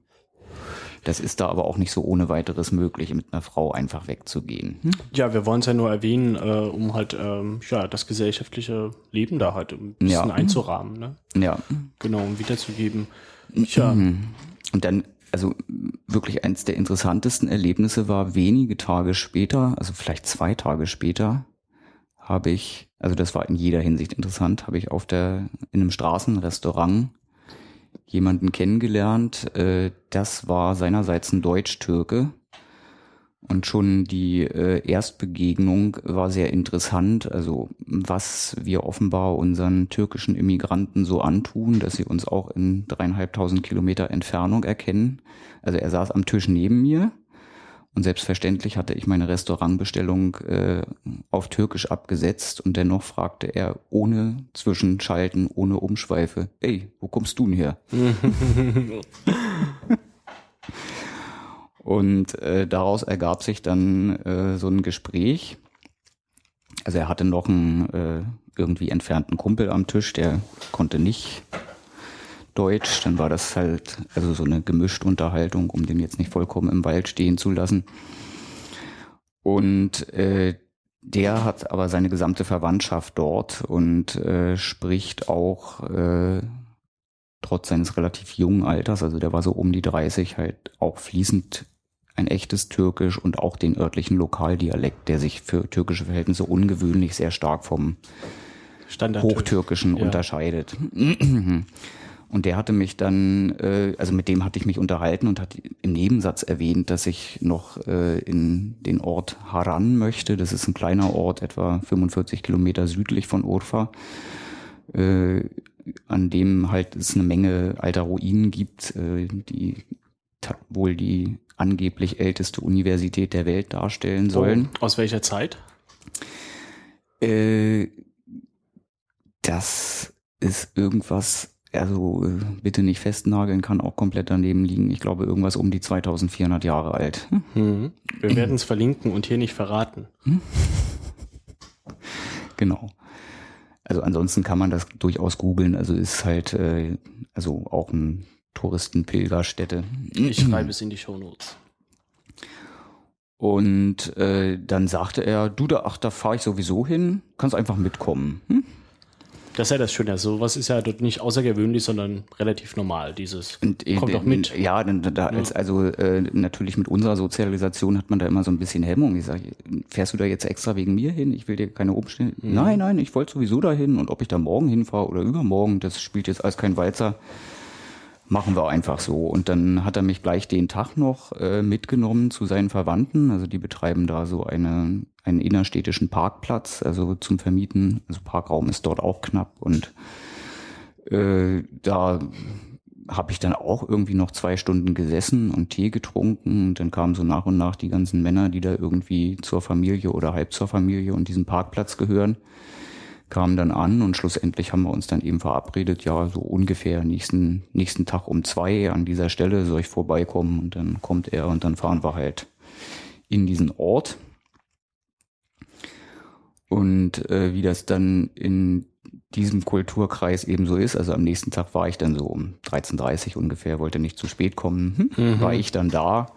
[SPEAKER 2] Das ist da aber auch nicht so ohne weiteres möglich, mit einer Frau einfach wegzugehen. Hm?
[SPEAKER 1] Ja, wir wollen es ja nur erwähnen, äh, um halt ähm, ja das gesellschaftliche Leben da halt ein bisschen ja. einzurahmen. Ne?
[SPEAKER 2] Ja.
[SPEAKER 1] Genau, um wiederzugeben. Tja.
[SPEAKER 2] Mhm. Und dann also wirklich eins der interessantesten Erlebnisse war wenige Tage später, also vielleicht zwei Tage später, habe ich, also das war in jeder Hinsicht interessant, habe ich auf der in einem Straßenrestaurant jemanden kennengelernt. Äh, das war seinerseits ein Deutsch-Türke. Und schon die äh, Erstbegegnung war sehr interessant. Also was wir offenbar unseren türkischen Immigranten so antun, dass sie uns auch in dreieinhalbtausend Kilometer Entfernung erkennen. Also er saß am Tisch neben mir Und selbstverständlich hatte ich meine Restaurantbestellung äh, auf Türkisch abgesetzt und dennoch fragte er ohne Zwischenschalten, ohne Umschweife, ey, wo kommst du denn her? [LAUGHS] und äh, daraus ergab sich dann äh, so ein Gespräch. Also er hatte noch einen äh, irgendwie entfernten Kumpel am Tisch, der konnte nicht Deutsch, dann war das halt also so eine gemischte Unterhaltung, um den jetzt nicht vollkommen im Wald stehen zu lassen. Und äh, der hat aber seine gesamte Verwandtschaft dort und äh, spricht auch äh, trotz seines relativ jungen Alters, also der war so um die 30, halt auch fließend ein echtes Türkisch und auch den örtlichen Lokaldialekt, der sich für türkische Verhältnisse ungewöhnlich sehr stark vom Hochtürkischen ja. unterscheidet. Und der hatte mich dann, äh, also mit dem hatte ich mich unterhalten und hat im Nebensatz erwähnt, dass ich noch äh, in den Ort Haran möchte. Das ist ein kleiner Ort, etwa 45 Kilometer südlich von Urfa, äh, an dem halt es eine Menge alter Ruinen gibt, äh, die wohl die angeblich älteste Universität der Welt darstellen oh, sollen.
[SPEAKER 1] Oh, aus welcher Zeit?
[SPEAKER 2] Äh, das ist irgendwas also äh, bitte nicht festnageln, kann auch komplett daneben liegen. Ich glaube, irgendwas um die 2400 Jahre alt.
[SPEAKER 1] Mhm. Wir werden es verlinken und hier nicht verraten. Hm? [LAUGHS]
[SPEAKER 2] Genau. Also ansonsten kann man das durchaus googeln. Also ist halt äh, also auch ein Touristenpilgerstätte.
[SPEAKER 1] Ich schreibe es in die Shownotes.
[SPEAKER 2] Und äh, dann sagte er, du da, ach, da fahre ich sowieso hin, kannst einfach mitkommen. Hm?
[SPEAKER 1] Das ist ja das Schöne. Also was ist ja dort nicht außergewöhnlich, sondern relativ normal. Dieses
[SPEAKER 2] und, kommt doch mit. Ja, da, als, also äh, natürlich mit unserer Sozialisation hat man da immer so ein bisschen Hemmung. Ich sage, fährst du da jetzt extra wegen mir hin? Ich will dir keine Umstände. Mhm. Nein, nein, ich wollte sowieso dahin und ob ich da morgen hinfahre oder übermorgen, das spielt jetzt alles kein Walzer machen wir einfach so. Und dann hat er mich gleich den Tag noch äh, mitgenommen zu seinen Verwandten. Also die betreiben da so eine, einen innerstädtischen Parkplatz, also zum Vermieten. Also Parkraum ist dort auch knapp. Und äh, da habe ich dann auch irgendwie noch zwei Stunden gesessen und Tee getrunken. Und dann kamen so nach und nach die ganzen Männer, die da irgendwie zur Familie oder halb zur Familie und diesen Parkplatz gehören kam dann an und schlussendlich haben wir uns dann eben verabredet, ja, so ungefähr nächsten, nächsten Tag um zwei an dieser Stelle soll ich vorbeikommen und dann kommt er und dann fahren wir halt in diesen Ort. Und äh, wie das dann in diesem Kulturkreis eben so ist, also am nächsten Tag war ich dann so um 13.30 ungefähr, wollte nicht zu spät kommen, hm, mhm. war ich dann da.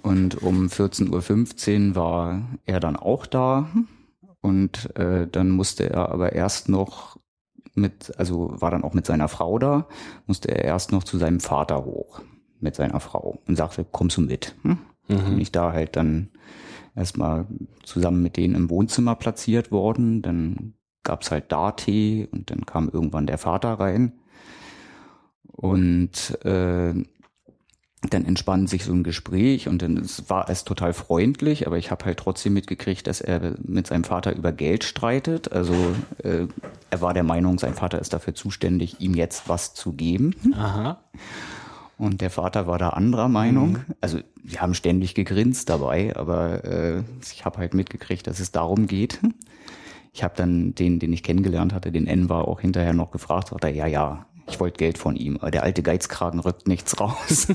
[SPEAKER 2] Und um 14.15 Uhr war er dann auch da. Und äh, dann musste er aber erst noch mit, also war dann auch mit seiner Frau da, musste er erst noch zu seinem Vater hoch mit seiner Frau und sagte, kommst du mit? Hm? Mhm. Bin ich da halt dann erstmal zusammen mit denen im Wohnzimmer platziert worden. Dann gab's halt da Tee und dann kam irgendwann der Vater rein. Und äh, dann entspann sich so ein Gespräch und dann war es total freundlich, aber ich habe halt trotzdem mitgekriegt, dass er mit seinem Vater über Geld streitet. Also äh, er war der Meinung, sein Vater ist dafür zuständig, ihm jetzt was zu geben. Aha. Und der Vater war da anderer Meinung. Mhm. Also wir haben ständig gegrinst dabei, aber äh, ich habe halt mitgekriegt, dass es darum geht. Ich habe dann den, den ich kennengelernt hatte, den Enver, auch hinterher noch gefragt, sagt er, ja, ja, ich wollte Geld von ihm, aber der alte Geizkragen rückt nichts raus.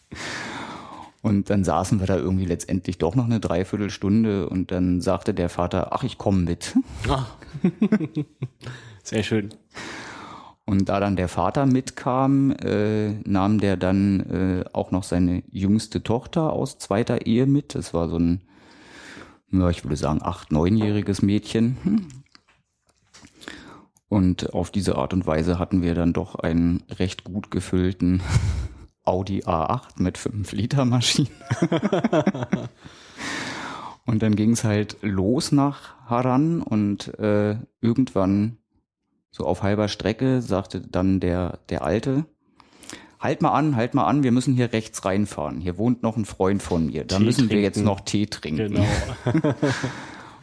[SPEAKER 2] [LAUGHS] und dann saßen wir da irgendwie letztendlich doch noch eine Dreiviertelstunde und dann sagte der Vater, ach, ich komme mit. Ach. [LAUGHS]
[SPEAKER 1] Sehr schön.
[SPEAKER 2] Und da dann der Vater mitkam, äh, nahm der dann äh, auch noch seine jüngste Tochter aus zweiter Ehe mit. Das war so ein, ja, ich würde sagen, acht, neunjähriges Mädchen. Und auf diese Art und Weise hatten wir dann doch einen recht gut gefüllten Audi A8 mit 5 Liter Maschine. [LAUGHS] und dann ging es halt los nach Haran und äh, irgendwann so auf halber Strecke sagte dann der, der Alte, halt mal an, halt mal an, wir müssen hier rechts reinfahren. Hier wohnt noch ein Freund von mir. Da Tee müssen trinken. wir jetzt noch Tee trinken. Genau. [LAUGHS]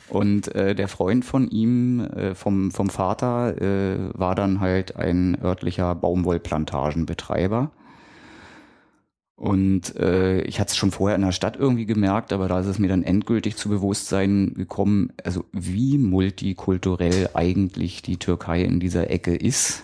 [SPEAKER 2] Und äh, der Freund von ihm, äh, vom, vom Vater, äh, war dann halt ein örtlicher Baumwollplantagenbetreiber. Und äh, ich hatte es schon vorher in der Stadt irgendwie gemerkt, aber da ist es mir dann endgültig zu Bewusstsein gekommen, also wie multikulturell eigentlich die Türkei in dieser Ecke ist.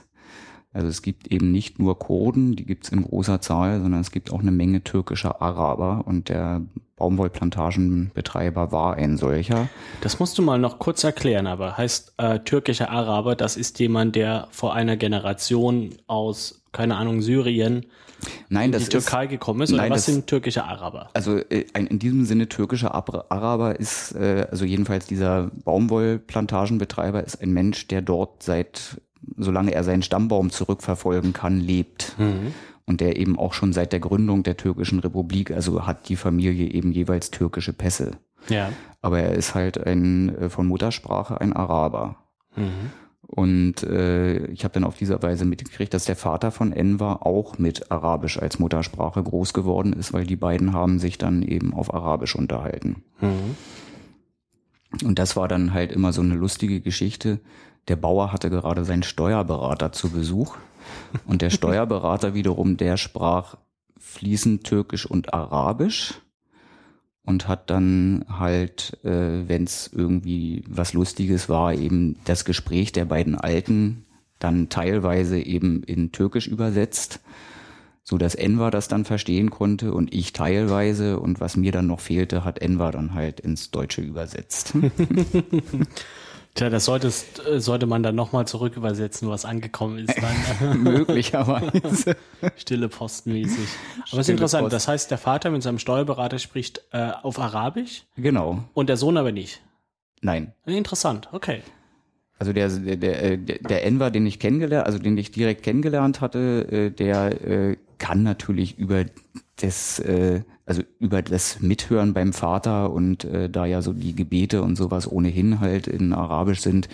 [SPEAKER 2] Also es gibt eben nicht nur Kurden, die gibt es in großer Zahl, sondern es gibt auch eine Menge türkischer Araber und der Baumwollplantagenbetreiber war ein solcher.
[SPEAKER 1] Das musst du mal noch kurz erklären, aber heißt äh, türkischer Araber, das ist jemand, der vor einer Generation aus, keine Ahnung, Syrien
[SPEAKER 2] Nein,
[SPEAKER 1] in
[SPEAKER 2] das
[SPEAKER 1] die Türkei
[SPEAKER 2] ist,
[SPEAKER 1] gekommen ist? Oder
[SPEAKER 2] nein,
[SPEAKER 1] was
[SPEAKER 2] das-
[SPEAKER 1] sind türkische Araber?
[SPEAKER 2] Also äh, ein, in diesem Sinne türkischer Ab- Araber ist, äh, also jedenfalls dieser Baumwollplantagenbetreiber ist ein Mensch, der dort seit, solange er seinen Stammbaum zurückverfolgen kann, lebt. Und der eben auch schon seit der Gründung der türkischen Republik, also hat die Familie eben jeweils türkische Pässe.
[SPEAKER 1] Ja.
[SPEAKER 2] Aber er ist halt ein äh, von Muttersprache ein Araber.
[SPEAKER 1] Mhm.
[SPEAKER 2] Und äh, ich habe dann auf diese Weise mitgekriegt, dass der Vater von Enver auch mit Arabisch als Muttersprache groß geworden ist, weil die beiden haben sich dann eben auf Arabisch unterhalten.
[SPEAKER 1] Mhm.
[SPEAKER 2] Und das war dann halt immer so eine lustige Geschichte. Der Bauer hatte gerade seinen Steuerberater zu Besuch und der [LAUGHS] Steuerberater wiederum, der sprach fließend Türkisch und Arabisch und hat dann halt, äh, wenn es irgendwie was Lustiges war, eben das Gespräch der beiden Alten dann teilweise eben in Türkisch übersetzt, so dass Enver das dann verstehen konnte und ich teilweise und was mir dann noch fehlte, hat Enver dann halt ins Deutsche übersetzt. [LAUGHS] [LAUGHS]
[SPEAKER 1] Tja, das solltest, äh, sollte man dann nochmal zurück übersetzen, was angekommen ist. Dann [LAUGHS]
[SPEAKER 2] Möglicherweise. [LAUGHS]
[SPEAKER 1] stille Postenmäßig. Aber es ist
[SPEAKER 2] Stille
[SPEAKER 1] interessant.
[SPEAKER 2] Post.
[SPEAKER 1] Das heißt, der Vater mit seinem Steuerberater spricht äh, auf Arabisch
[SPEAKER 2] Genau.
[SPEAKER 1] und der Sohn aber nicht.
[SPEAKER 2] Nein.
[SPEAKER 1] Interessant. Okay.
[SPEAKER 2] Also der, der, der, der Enver, den ich kennengelernt, also den ich direkt kennengelernt hatte, äh, der äh, kann natürlich über das, äh, also über das Mithören beim Vater und äh, da ja so die Gebete und sowas ohnehin halt in Arabisch sind,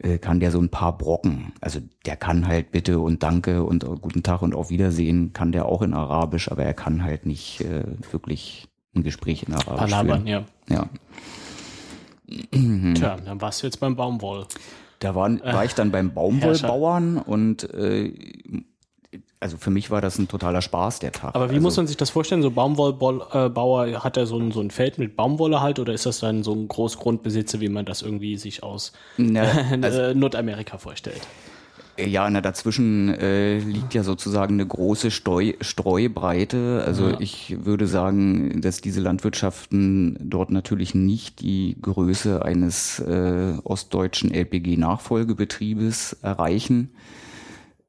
[SPEAKER 2] äh, kann der so ein paar Brocken. Also der kann halt Bitte und Danke und äh, Guten Tag und auf Wiedersehen, kann der auch in Arabisch, aber er kann halt nicht äh, wirklich ein Gespräch in Arabisch
[SPEAKER 1] Palabern,
[SPEAKER 2] führen.
[SPEAKER 1] ja.
[SPEAKER 2] Ja. [CLEARS THROAT]
[SPEAKER 1] Tja, dann warst du jetzt beim Baumwoll.
[SPEAKER 2] Da war, war ich dann beim Baumwollbauern und äh, also für mich war das ein totaler Spaß, der Tag.
[SPEAKER 1] Aber wie
[SPEAKER 2] also,
[SPEAKER 1] muss man sich das vorstellen? So Baumwollbauer, hat er so ein, so ein Feld mit Baumwolle halt oder ist das dann so ein Großgrundbesitzer, wie man das irgendwie sich aus
[SPEAKER 2] Na, [LAUGHS]
[SPEAKER 1] äh, Nordamerika vorstellt?
[SPEAKER 2] Ja, na, dazwischen äh, liegt ja sozusagen eine große Steu Streubreite. Also
[SPEAKER 1] Ja.
[SPEAKER 2] ich würde sagen, dass diese Landwirtschaften dort natürlich nicht die Größe eines äh, ostdeutschen LPG-Nachfolgebetriebes erreichen.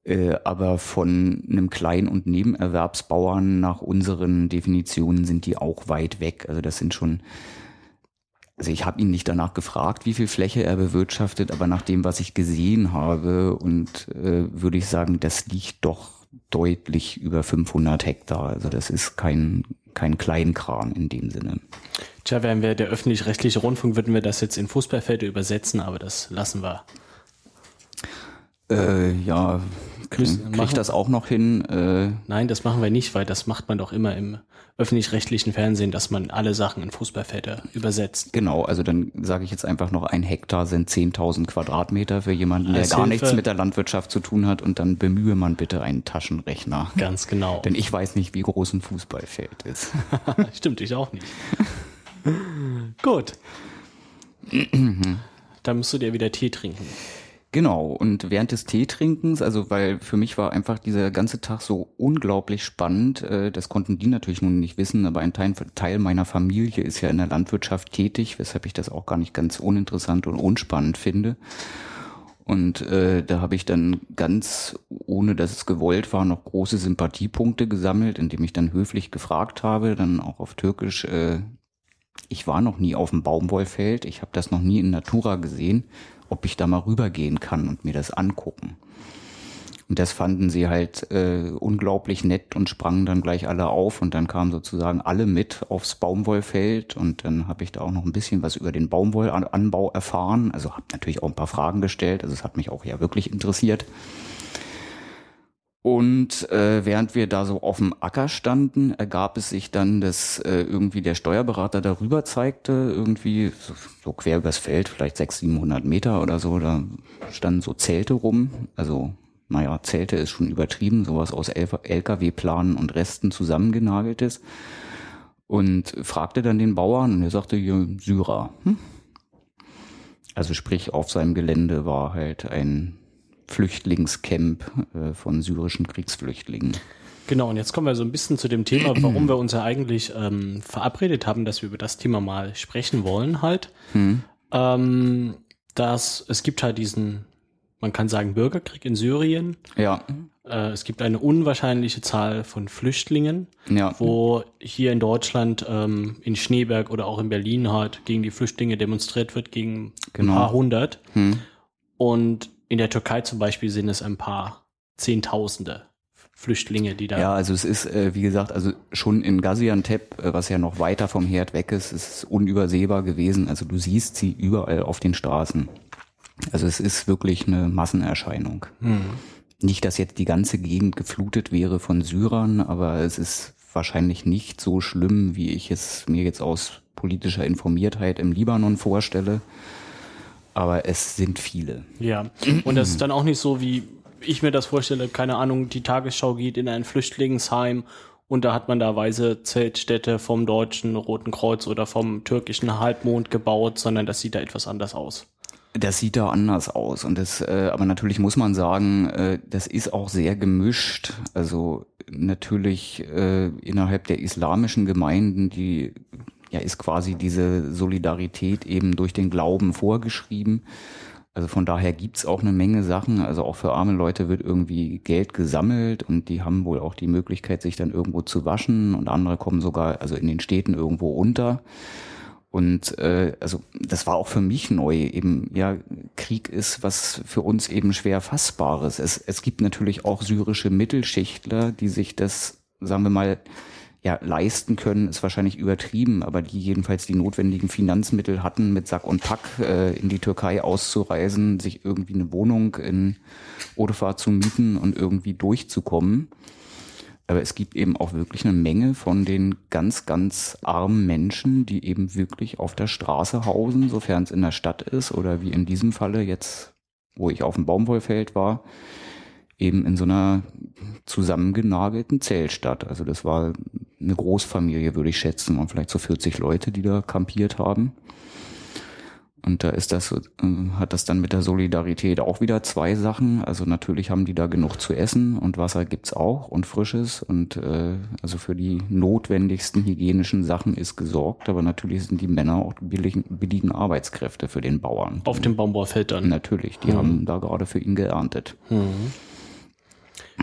[SPEAKER 2] Äh, aber von einem Klein- und Nebenerwerbsbauern nach unseren Definitionen sind die auch weit weg. Also das sind schon also ich habe ihn nicht danach gefragt, wie viel Fläche er bewirtschaftet, aber nach dem, was ich gesehen habe, und äh, würde ich sagen, das liegt doch deutlich über 500 Hektar. Also das ist kein kein Kleinkram in dem Sinne.
[SPEAKER 1] Tja, wären wir der öffentlich-rechtliche Rundfunk, würden wir das jetzt in Fußballfelder übersetzen, aber das lassen wir.
[SPEAKER 2] Äh, ja, krieg, krieg ich das auch noch hin. Äh,
[SPEAKER 1] Nein, das machen wir nicht, weil das macht man doch immer im öffentlich-rechtlichen Fernsehen, dass man alle Sachen in Fußballfelder übersetzt.
[SPEAKER 2] genau, also dann sage ich jetzt einfach noch, ein Hektar sind 10.000 Quadratmeter für jemanden, der
[SPEAKER 1] Als
[SPEAKER 2] gar
[SPEAKER 1] Hilfe.
[SPEAKER 2] nichts mit der Landwirtschaft zu tun hat. Und dann bemühe man bitte einen Taschenrechner.
[SPEAKER 1] Ganz genau.
[SPEAKER 2] Denn ich weiß nicht, wie groß ein Fußballfeld ist. [LAUGHS]
[SPEAKER 1] Stimmt, ich auch nicht. [LAUGHS] Gut. [LAUGHS] Dann musst du dir wieder Tee trinken.
[SPEAKER 2] Genau, und während des Teetrinkens, also weil für mich war einfach dieser ganze Tag so unglaublich spannend, äh, das konnten die natürlich nun nicht wissen, aber ein Teil, meiner Familie ist ja in der Landwirtschaft tätig, weshalb ich das auch gar nicht ganz uninteressant und unspannend finde. Und äh, da habe ich dann ganz, ohne dass es gewollt war, noch große Sympathiepunkte gesammelt, indem ich dann höflich gefragt habe, dann auch auf Türkisch, äh, ich war noch nie auf dem Baumwollfeld, ich habe das noch nie in Natura gesehen, ob ich da mal rübergehen kann und mir das angucken. Und das fanden sie halt äh, unglaublich nett und sprangen dann gleich alle auf und dann kamen sozusagen alle mit aufs Baumwollfeld und dann habe ich da auch noch ein bisschen was über den Baumwollanbau erfahren. Also habe natürlich auch ein paar Fragen gestellt, also es hat mich auch ja wirklich interessiert. Und äh, während wir da so auf dem Acker standen, ergab es sich dann, dass äh, irgendwie der Steuerberater darüber zeigte, irgendwie so, so quer übers Feld, vielleicht 600, 700 Meter oder so, da standen so Zelte rum, also naja, Zelte ist schon übertrieben, sowas aus LKW-Planen und Resten zusammengenagelt ist. Und fragte dann den Bauern und er sagte, ja, Syrer. Hm? Also sprich, auf seinem Gelände war halt ein Flüchtlingscamp äh, von syrischen Kriegsflüchtlingen.
[SPEAKER 1] Genau, und jetzt kommen wir so ein bisschen zu dem Thema, warum wir uns ja eigentlich ähm, verabredet haben, dass wir über das Thema mal sprechen wollen halt. Hm. Ähm, dass es gibt halt diesen, man kann sagen, Bürgerkrieg in Syrien.
[SPEAKER 2] Ja.
[SPEAKER 1] Äh, es gibt eine unwahrscheinliche Zahl von Flüchtlingen,
[SPEAKER 2] ja.
[SPEAKER 1] wo hier in Deutschland, ähm, in Schneeberg oder auch in Berlin halt gegen die Flüchtlinge demonstriert wird, gegen genau. ein paar hundert. Hm. Und in der Türkei zum Beispiel sind es ein paar Zehntausende. Flüchtlinge, die da.
[SPEAKER 2] Ja, also es ist, äh, wie gesagt, also schon in Gaziantep, äh, was ja noch weiter vom Herd weg ist, ist es unübersehbar gewesen. Also du siehst sie überall auf den Straßen. Also es ist wirklich eine Massenerscheinung. Hm. Nicht, dass jetzt die ganze Gegend geflutet wäre von Syrern, aber es ist wahrscheinlich nicht so schlimm, wie ich es mir jetzt aus politischer Informiertheit im Libanon vorstelle. Aber es sind viele.
[SPEAKER 1] Ja, und das ist dann auch nicht so wie ich mir das vorstelle, keine Ahnung, die Tagesschau geht in ein Flüchtlingsheim und da hat man da weise Zeltstädte vom deutschen Roten Kreuz oder vom türkischen Halbmond gebaut, sondern das sieht da etwas anders aus.
[SPEAKER 2] Das sieht da anders aus und das, äh, aber natürlich muss man sagen, äh, das ist auch sehr gemischt. Also natürlich äh, innerhalb der islamischen Gemeinden, die ja ist quasi diese Solidarität eben durch den Glauben vorgeschrieben. Also von daher gibt's auch eine Menge Sachen. Also auch für arme Leute wird irgendwie Geld gesammelt und die haben wohl auch die Möglichkeit, sich dann irgendwo zu waschen und andere kommen sogar also in den Städten irgendwo unter. Und äh, also das war auch für mich neu. Eben ja, Krieg ist was für uns eben schwer fassbares. Es, es gibt natürlich auch syrische Mittelschichtler, die sich das, sagen wir mal, ja, leisten können, ist wahrscheinlich übertrieben, aber die jedenfalls die notwendigen Finanzmittel hatten, mit Sack und Pack äh, in die Türkei auszureisen, sich irgendwie eine Wohnung in Odefa zu mieten und irgendwie durchzukommen. Aber es gibt eben auch wirklich eine Menge von den ganz, ganz armen Menschen, die eben wirklich auf der Straße hausen, sofern es in der Stadt ist oder wie in diesem Falle jetzt, wo ich auf dem Baumwollfeld war, eben in so einer zusammengenagelten Zeltstadt. Also das war eine Großfamilie, würde ich schätzen, waren vielleicht so 40 Leute, die da kampiert haben. Und da ist das, äh, hat das dann mit der Solidarität auch wieder zwei Sachen. Also natürlich haben die da genug zu essen und Wasser gibt's auch und frisches und äh, also für die notwendigsten hygienischen Sachen ist gesorgt. Aber natürlich sind die Männer auch billigen, billigen Arbeitskräfte für den Bauern.
[SPEAKER 1] Auf dem Baumwollfeld dann.
[SPEAKER 2] Natürlich, die mhm. haben da gerade für ihn geerntet. Mhm.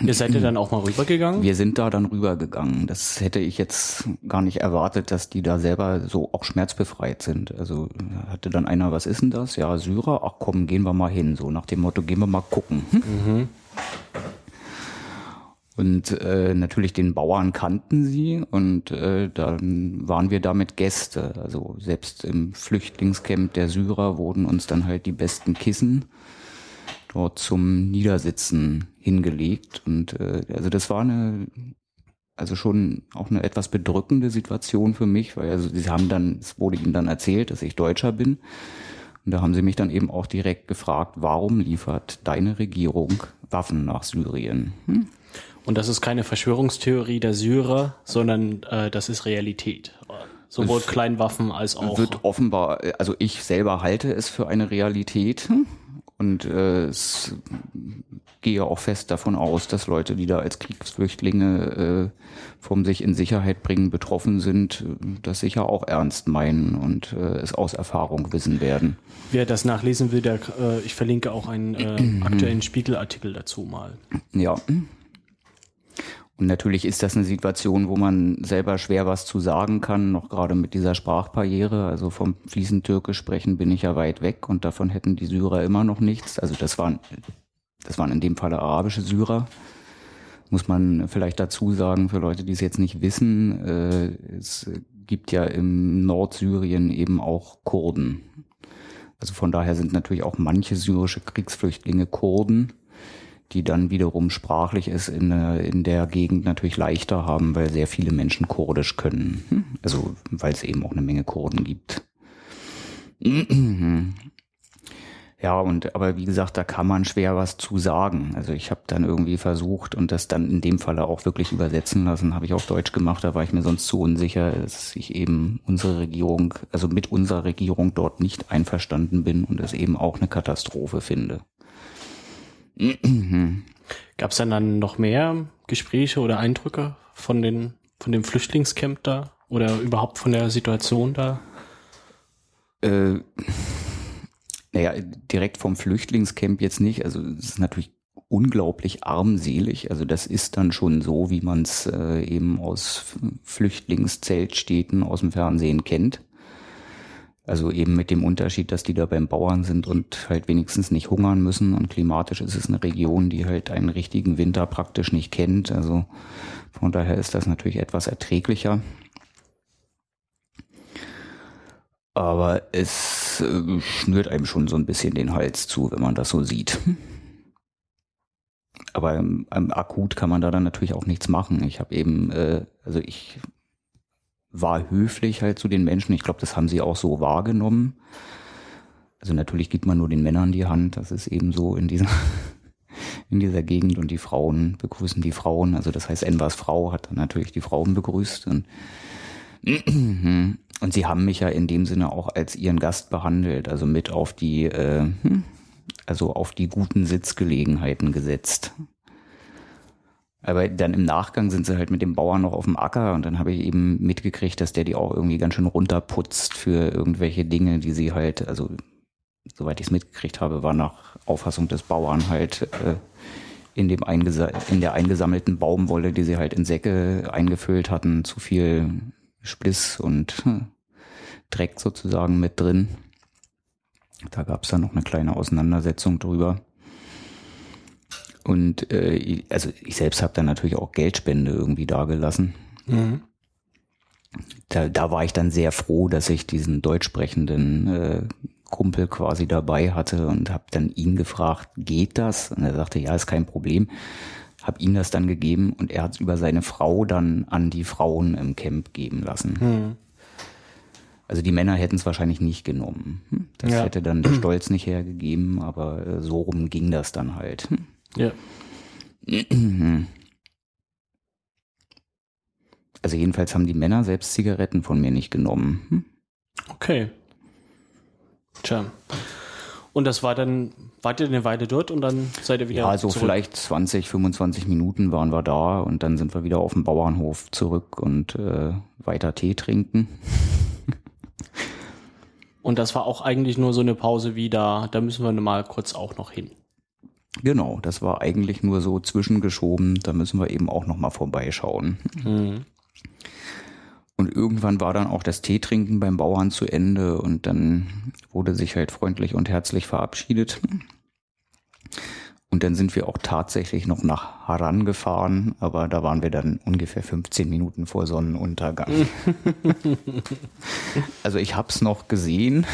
[SPEAKER 1] Ihr seid ihr dann auch mal rübergegangen?
[SPEAKER 2] Wir sind da dann rübergegangen. Das hätte ich jetzt gar nicht erwartet, dass die da selber so auch schmerzbefreit sind. Also hatte dann einer, was ist denn das? Ja, Syrer, ach komm, gehen wir mal hin. So nach dem Motto, gehen wir mal gucken. Mhm. Und äh, natürlich den Bauern kannten sie und äh, dann waren wir damit Gäste. Also selbst im Flüchtlingscamp der Syrer wurden uns dann halt die besten Kissen dort zum Niedersitzen hingelegt. Und äh, also das war eine, also schon auch eine etwas bedrückende Situation für mich, weil also sie haben dann, es wurde ihnen dann erzählt, dass ich Deutscher bin. Und da haben sie mich dann eben auch direkt gefragt, warum liefert deine Regierung Waffen nach Syrien? Hm?
[SPEAKER 1] Und das ist keine Verschwörungstheorie der Syrer, sondern äh, das ist Realität. Sowohl es Kleinwaffen als auch.
[SPEAKER 2] Wird offenbar, also ich selber halte es für eine Realität. Und äh, es gehe auch fest davon aus, dass Leute, die da als Kriegsflüchtlinge äh, vom sich in Sicherheit bringen betroffen sind, das sicher auch ernst meinen und äh, es aus Erfahrung wissen werden.
[SPEAKER 1] Wer das nachlesen will, der, äh, ich verlinke auch einen äh, aktuellen Spiegelartikel dazu mal.
[SPEAKER 2] Ja. Und natürlich ist das eine Situation, wo man selber schwer was zu sagen kann, noch gerade mit dieser Sprachbarriere. Also vom fließend Türkisch sprechen bin ich ja weit weg und davon hätten die Syrer immer noch nichts. Also das waren das waren in dem Falle arabische Syrer. Muss man vielleicht dazu sagen, für Leute, die es jetzt nicht wissen, äh, es gibt ja im Nordsyrien eben auch Kurden. Also von daher sind natürlich auch manche syrische Kriegsflüchtlinge Kurden, die dann wiederum sprachlich es in, äh, in der Gegend natürlich leichter haben, weil sehr viele Menschen Kurdisch können. Also weil es eben auch eine Menge Kurden gibt. [CLEARS THROAT] Ja, und aber wie gesagt, da kann man schwer was zu sagen. Also ich habe dann irgendwie versucht und das dann in dem Falle auch wirklich übersetzen lassen, habe ich auf Deutsch gemacht, da war ich mir sonst zu unsicher, dass ich eben unsere Regierung, also mit unserer Regierung dort nicht einverstanden bin und es eben auch eine Katastrophe finde.
[SPEAKER 1] Gab es dann, dann noch mehr Gespräche oder Eindrücke von den von dem Flüchtlingscamp da oder überhaupt von der Situation da?
[SPEAKER 2] Äh, naja, direkt vom Flüchtlingscamp jetzt nicht. Also es ist natürlich unglaublich armselig. Also das ist dann schon so, wie man es äh, eben aus Flüchtlingszeltstädten aus dem Fernsehen kennt. Also eben mit dem Unterschied, dass die da beim Bauern sind und halt wenigstens nicht hungern müssen. Und klimatisch ist es eine Region, die halt einen richtigen Winter praktisch nicht kennt. Also von daher ist das natürlich etwas erträglicher. Aber es äh, schnürt einem schon so ein bisschen den Hals zu, wenn man das so sieht. Aber ähm, akut kann man da dann natürlich auch nichts machen. Ich habe eben, äh, also ich war höflich halt zu den Menschen. Ich glaube, das haben sie auch so wahrgenommen. Also natürlich gibt man nur den Männern die Hand. Das ist eben so in dieser [LAUGHS] in dieser Gegend und die Frauen begrüßen die Frauen. Also das heißt, Envers Frau hat dann natürlich die Frauen begrüßt und [CLEARS THROAT] und sie haben mich ja in dem Sinne auch als ihren Gast behandelt, also mit auf die, äh, also auf die guten Sitzgelegenheiten gesetzt. Aber dann im Nachgang sind sie halt mit dem Bauern noch auf dem Acker und dann habe ich eben mitgekriegt, dass der die auch irgendwie ganz schön runterputzt für irgendwelche Dinge, die sie halt, also soweit ich es mitgekriegt habe, war nach Auffassung des Bauern halt äh, in dem in der eingesammelten Baumwolle, die sie halt in Säcke eingefüllt hatten, zu viel Spliss und hm, Dreck sozusagen mit drin. Da gab es dann noch eine kleine Auseinandersetzung drüber. Und äh, also ich selbst habe dann natürlich auch Geldspende irgendwie dagelassen. Mhm. Da, da war ich dann sehr froh, dass ich diesen deutsch sprechenden äh, Kumpel quasi dabei hatte und habe dann ihn gefragt, geht das? Und er sagte, ja, ist kein Problem habe ihm das dann gegeben und er hat es über seine Frau dann an die Frauen im Camp geben lassen. Hm. Also die Männer hätten es wahrscheinlich nicht genommen. Hm? Das ja. hätte dann der [CLEARS THROAT] Stolz nicht hergegeben, aber äh, so rum ging das dann halt. Hm? Ja. [CLEARS THROAT] Also jedenfalls haben die Männer selbst Zigaretten von mir nicht genommen.
[SPEAKER 1] Okay. Tja. Und das war dann, wart ihr eine Weile dort und dann seid ihr wieder
[SPEAKER 2] Ja, also zurück? vielleicht 20, 25 Minuten waren wir da und dann sind wir wieder auf dem Bauernhof zurück und äh, weiter Tee trinken.
[SPEAKER 1] und das war auch eigentlich nur so eine Pause wie da, da müssen wir mal kurz auch noch hin.
[SPEAKER 2] Genau, das war eigentlich nur so zwischengeschoben, da müssen wir eben auch noch mal vorbeischauen. Mhm. Und irgendwann war dann auch das Teetrinken beim Bauern zu Ende und dann wurde sich halt freundlich und herzlich verabschiedet. Und dann sind wir auch tatsächlich noch nach Haran gefahren, aber da waren wir dann ungefähr 15 Minuten vor Sonnenuntergang. [LAUGHS] also ich hab's noch gesehen,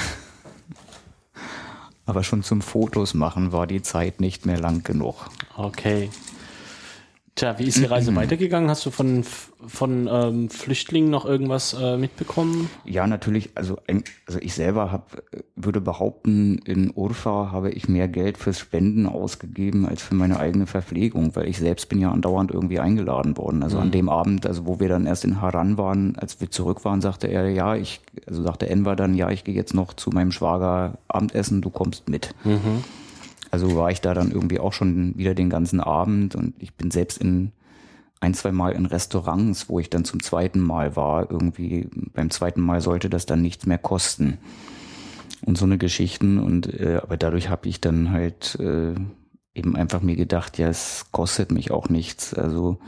[SPEAKER 2] aber schon zum Fotos machen war die Zeit nicht mehr lang genug.
[SPEAKER 1] Okay. Tja, wie ist die Reise weitergegangen? Hast du von, von ähm, Flüchtlingen noch irgendwas äh, mitbekommen?
[SPEAKER 2] Ja, natürlich. Also, also ich selber hab, würde behaupten, in Urfa habe ich mehr Geld fürs Spenden ausgegeben als für meine eigene Verpflegung, weil ich selbst bin ja andauernd irgendwie eingeladen worden. Also mhm. an dem Abend, also wo wir dann erst in Haran waren, als wir zurück waren, sagte er, ja, ich, also sagte Enver dann, ja, ich gehe jetzt noch zu meinem Schwager Abendessen, du kommst mit. Mhm. Also war ich da dann irgendwie auch schon wieder den ganzen Abend und ich bin selbst in ein, zwei Mal in Restaurants, wo ich dann zum zweiten Mal war. Irgendwie beim zweiten Mal sollte das dann nichts mehr kosten. Und so eine Geschichten. Und äh, aber dadurch habe ich dann halt äh, eben einfach mir gedacht, ja, es kostet mich auch nichts. Also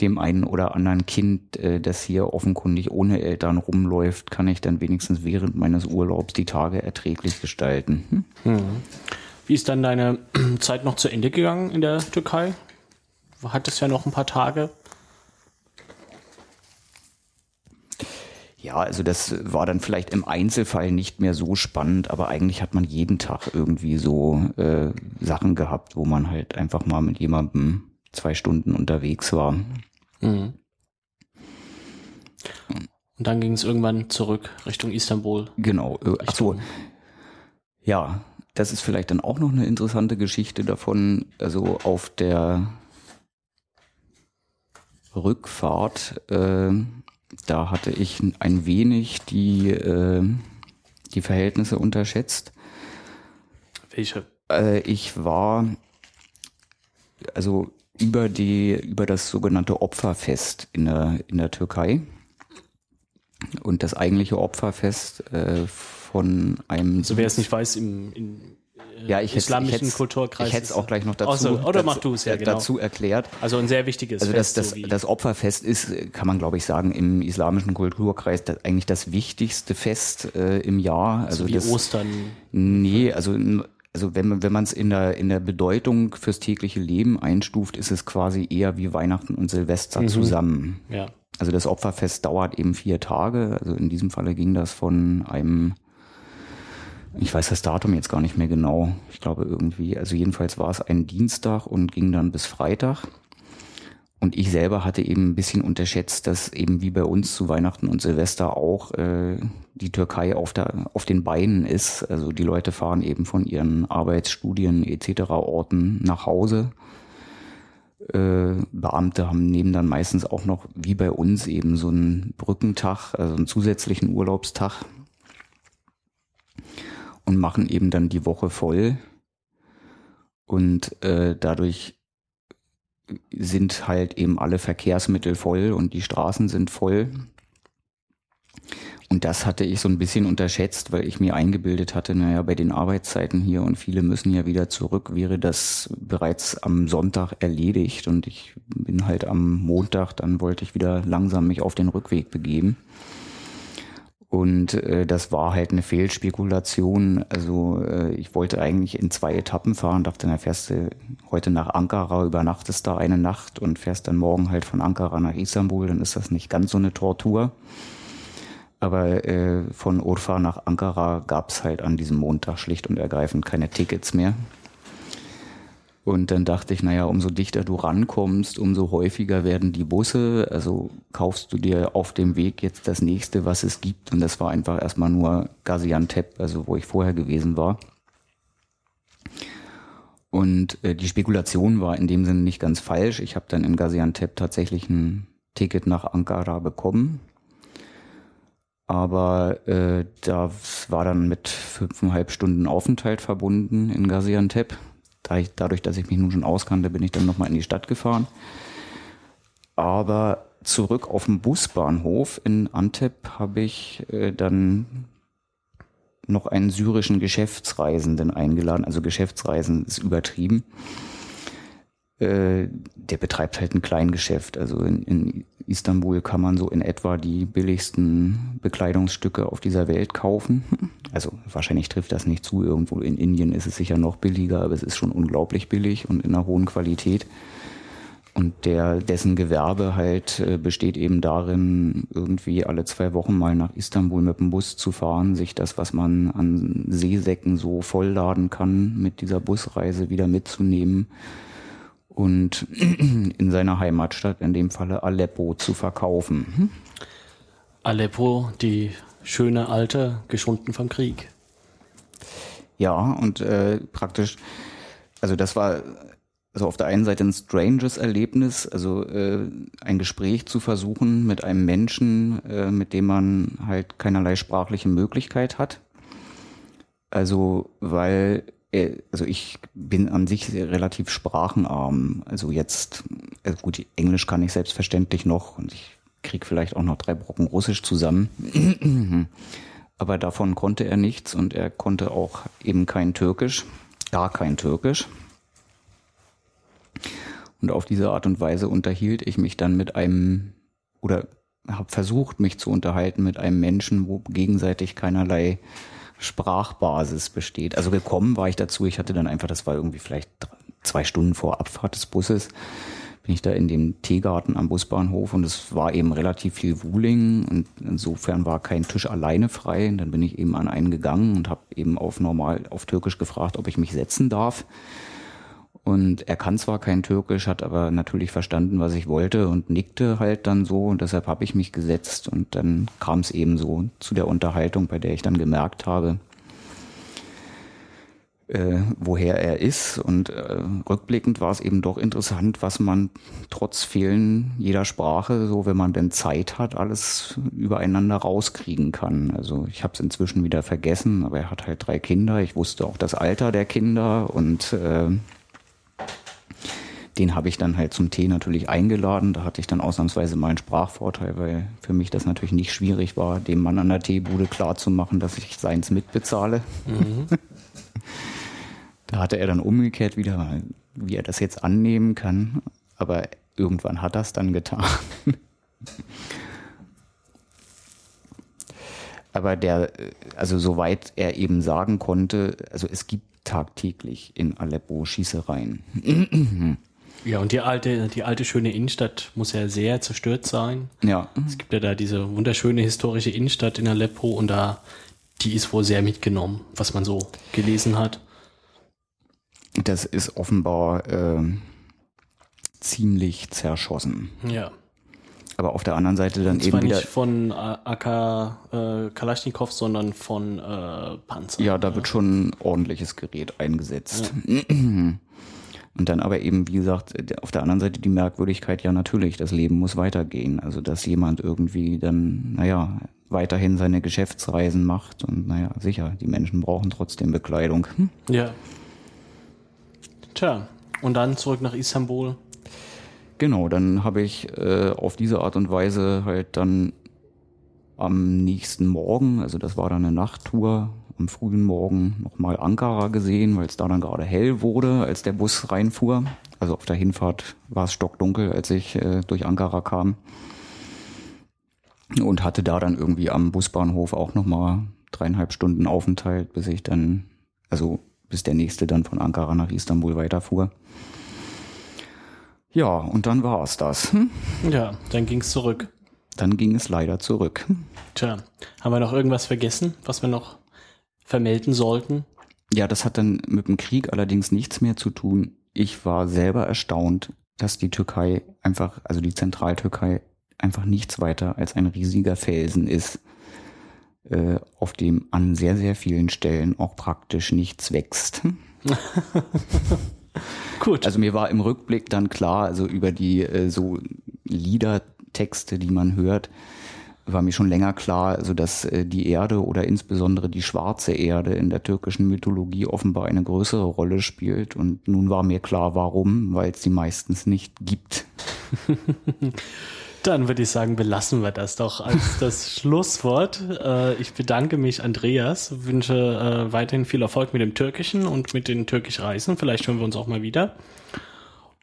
[SPEAKER 2] dem einen oder anderen Kind, äh, das hier offenkundig ohne Eltern rumläuft, kann ich dann wenigstens während meines Urlaubs die Tage erträglich gestalten. Hm? Mhm.
[SPEAKER 1] Wie ist dann deine [CLEARS THROAT] Zeit noch zu Ende gegangen in der Türkei? Du hattest ja noch ein paar Tage.
[SPEAKER 2] Ja, also das war dann vielleicht im Einzelfall nicht mehr so spannend, aber eigentlich hat man jeden Tag irgendwie so äh, Sachen gehabt, wo man halt einfach mal mit jemandem zwei Stunden unterwegs war. Mhm.
[SPEAKER 1] Und dann ging es irgendwann zurück Richtung Istanbul.
[SPEAKER 2] Genau. Äh, Richtung. Ach so. Ja, das ist vielleicht dann auch noch eine interessante Geschichte davon. Also auf der Rückfahrt, äh, da hatte ich ein wenig die, äh, die Verhältnisse unterschätzt.
[SPEAKER 1] Welche?
[SPEAKER 2] Äh, ich war also über die über das sogenannte Opferfest in der in der Türkei und das eigentliche Opferfest äh, von einem.
[SPEAKER 1] Also wer es nicht weiß, im, im
[SPEAKER 2] äh, ja, ich islamischen
[SPEAKER 1] Kulturkreis.
[SPEAKER 2] Ich hätte es auch gleich noch dazu,
[SPEAKER 1] also, oder mach du es ja, genau.
[SPEAKER 2] dazu erklärt.
[SPEAKER 1] Also ein sehr wichtiges
[SPEAKER 2] also Fest. Also das, das, das Opferfest ist, kann man glaube ich sagen, im islamischen Kulturkreis das, eigentlich das wichtigste Fest äh, im Jahr.
[SPEAKER 1] Also, also wie
[SPEAKER 2] das,
[SPEAKER 1] Ostern.
[SPEAKER 2] Nee, also also wenn man wenn man es in der in der Bedeutung fürs tägliche Leben einstuft, ist es quasi eher wie Weihnachten und Silvester mhm. zusammen.
[SPEAKER 1] Ja.
[SPEAKER 2] Also das Opferfest dauert eben vier Tage. Also in diesem Falle ging das von einem, ich weiß das Datum jetzt gar nicht mehr genau. Ich glaube irgendwie, also jedenfalls war es ein Dienstag und ging dann bis Freitag. Und ich selber hatte eben ein bisschen unterschätzt, dass eben wie bei uns zu Weihnachten und Silvester auch äh, die Türkei auf, der, auf den Beinen ist. Also die Leute fahren eben von ihren Arbeitsstudien etc. Orten nach Hause äh, Beamte haben nehmen dann meistens auch noch, wie bei uns, eben so einen Brückentag, also einen zusätzlichen Urlaubstag und machen eben dann die Woche voll. Und äh, dadurch sind halt eben alle Verkehrsmittel voll und die Straßen sind voll. Und das hatte ich so ein bisschen unterschätzt, weil ich mir eingebildet hatte, naja, bei den Arbeitszeiten hier und viele müssen ja wieder zurück, wäre das bereits am Sonntag erledigt. Und ich bin halt am Montag, dann wollte ich wieder langsam mich auf den Rückweg begeben. Und äh, das war halt eine Fehlspekulation. Also äh, ich wollte eigentlich in zwei Etappen fahren, dachte, na fährst du heute nach Ankara, übernachtest da eine Nacht und fährst dann morgen halt von Ankara nach Istanbul, dann ist das nicht ganz so eine Tortur. Aber äh, von Urfa nach Ankara gab es halt an diesem Montag schlicht und ergreifend keine Tickets mehr. Und dann dachte ich, naja, umso dichter du rankommst, umso häufiger werden die Busse. Also kaufst du dir auf dem Weg jetzt das nächste, was es gibt. Und das war einfach erstmal nur Gaziantep, also wo ich vorher gewesen war. Und äh, die Spekulation war in dem Sinne nicht ganz falsch. Ich habe dann in Gaziantep tatsächlich ein Ticket nach Ankara bekommen. Aber äh, das war dann mit fünfeinhalb Stunden Aufenthalt verbunden in Gaziantep. Dadurch, dass ich mich nun schon auskannte, bin ich dann nochmal in die Stadt gefahren. Aber zurück auf dem Busbahnhof in Antep habe ich äh, dann noch einen syrischen Geschäftsreisenden eingeladen. Also Geschäftsreisen ist übertrieben. Äh, der betreibt halt ein Kleingeschäft. Also in, in Istanbul kann man so in etwa die billigsten Bekleidungsstücke auf dieser Welt kaufen. [LAUGHS] Also wahrscheinlich trifft das nicht zu. Irgendwo in Indien ist es sicher noch billiger, aber es ist schon unglaublich billig und in einer hohen Qualität. Und der, dessen Gewerbe halt äh, besteht eben darin, irgendwie alle zwei Wochen mal nach Istanbul mit dem Bus zu fahren, sich das, was man an Seesäcken so vollladen kann, mit dieser Busreise wieder mitzunehmen und [CLEARS THROAT] in seiner Heimatstadt, in dem Falle Aleppo, zu verkaufen. Hm?
[SPEAKER 1] Aleppo, die schöne alte, geschunden vom Krieg.
[SPEAKER 2] Ja, und äh, praktisch, also das war also auf der einen Seite ein stranges Erlebnis, also äh, ein Gespräch zu versuchen mit einem Menschen, äh, mit dem man halt keinerlei sprachliche Möglichkeit hat. Also weil also ich bin an sich relativ sprachenarm. Also jetzt, also gut, Englisch kann ich selbstverständlich noch und ich krieg vielleicht auch noch drei Brocken Russisch zusammen. [CLEARS THROAT] Aber davon konnte er nichts und er konnte auch eben kein Türkisch, gar kein Türkisch. Und auf diese Art und Weise unterhielt ich mich dann mit einem oder habe versucht, mich zu unterhalten mit einem Menschen, wo gegenseitig keinerlei Sprachbasis besteht. Also gekommen war ich dazu, ich hatte dann einfach, das war irgendwie vielleicht zwei Stunden vor Abfahrt des Busses, bin ich da in dem Teegarten am Busbahnhof und es war eben relativ viel Wuling und insofern war kein Tisch alleine frei. Und dann bin ich eben an einen gegangen und habe eben auf normal auf Türkisch gefragt, ob ich mich setzen darf. Und er kann zwar kein Türkisch, hat aber natürlich verstanden, was ich wollte und nickte halt dann so und deshalb habe ich mich gesetzt und dann kam es eben so zu der Unterhaltung, bei der ich dann gemerkt habe, äh, woher er ist. Und äh, rückblickend war es eben doch interessant, was man trotz Fehlen jeder Sprache, so wenn man denn Zeit hat, alles übereinander rauskriegen kann. Also ich habe es inzwischen wieder vergessen, aber er hat halt drei Kinder. Ich wusste auch das Alter der Kinder und äh, den habe ich dann halt zum Tee natürlich eingeladen. Da hatte ich dann ausnahmsweise mal einen Sprachvorteil, weil für mich das natürlich nicht schwierig war, dem Mann an der Teebude klarzumachen, dass ich seins mitbezahle. Mhm. [LAUGHS] da hatte er dann umgekehrt wieder, wie er das jetzt annehmen kann. Aber irgendwann hat er es dann getan. [LAUGHS] Aber der, also soweit er eben sagen konnte, also es gibt tagtäglich in Aleppo Schießereien.
[SPEAKER 1] Ja, und die alte, die alte schöne Innenstadt muss ja sehr zerstört sein.
[SPEAKER 2] Ja.
[SPEAKER 1] Es gibt ja da diese wunderschöne historische Innenstadt in Aleppo und da, die ist wohl sehr mitgenommen, was man so gelesen hat.
[SPEAKER 2] Das ist offenbar äh, ziemlich zerschossen.
[SPEAKER 1] Ja.
[SPEAKER 2] Aber auf der anderen Seite dann
[SPEAKER 1] und
[SPEAKER 2] eben
[SPEAKER 1] wieder. nicht von AK äh, Kalaschnikow, sondern von äh, Panzer.
[SPEAKER 2] Ja, da ja. wird schon ordentliches Gerät eingesetzt. Ja. [CLEARS THROAT] Und dann aber eben, wie gesagt, auf der anderen Seite die Merkwürdigkeit, ja natürlich, das Leben muss weitergehen. Also dass jemand irgendwie dann, naja, weiterhin seine Geschäftsreisen macht und naja, sicher, die Menschen brauchen trotzdem Bekleidung. Hm?
[SPEAKER 1] Ja. Tja, und dann zurück nach Istanbul.
[SPEAKER 2] Genau, dann habe ich äh, auf diese Art und Weise halt dann am nächsten Morgen, also das war dann eine Nachttour, am frühen Morgen nochmal Ankara gesehen, weil es da dann gerade hell wurde, als der Bus reinfuhr. Also auf der Hinfahrt war es stockdunkel, als ich äh, durch Ankara kam. Und hatte da dann irgendwie am Busbahnhof auch nochmal dreieinhalb Stunden Aufenthalt, bis ich dann, also bis der nächste dann von Ankara nach Istanbul weiterfuhr. Ja, und dann war es das. Hm?
[SPEAKER 1] Ja, dann ging es zurück.
[SPEAKER 2] Dann ging es leider zurück.
[SPEAKER 1] Tja, haben wir noch irgendwas vergessen, was wir noch vermelden sollten?
[SPEAKER 2] Ja, das hat dann mit dem Krieg allerdings nichts mehr zu tun. Ich war selber erstaunt, dass die Türkei einfach, also die Zentraltürkei, einfach nichts weiter als ein riesiger Felsen ist, äh, auf dem an sehr, sehr vielen Stellen auch praktisch nichts wächst. [LAUGHS] Gut. Also mir war im Rückblick dann klar, also über die äh, so Liedertexte, die man hört, war mir schon länger klar, also dass äh, die Erde oder insbesondere die schwarze Erde in der türkischen Mythologie offenbar eine größere Rolle spielt. Und nun war mir klar, warum, weil es sie meistens nicht gibt. [LAUGHS]
[SPEAKER 1] Dann würde ich sagen, belassen wir das doch als [LAUGHS] das Schlusswort. Äh, ich bedanke mich, Andreas, wünsche äh, weiterhin viel Erfolg mit dem Türkischen und mit den Türkischreisen. Vielleicht hören wir uns auch mal wieder.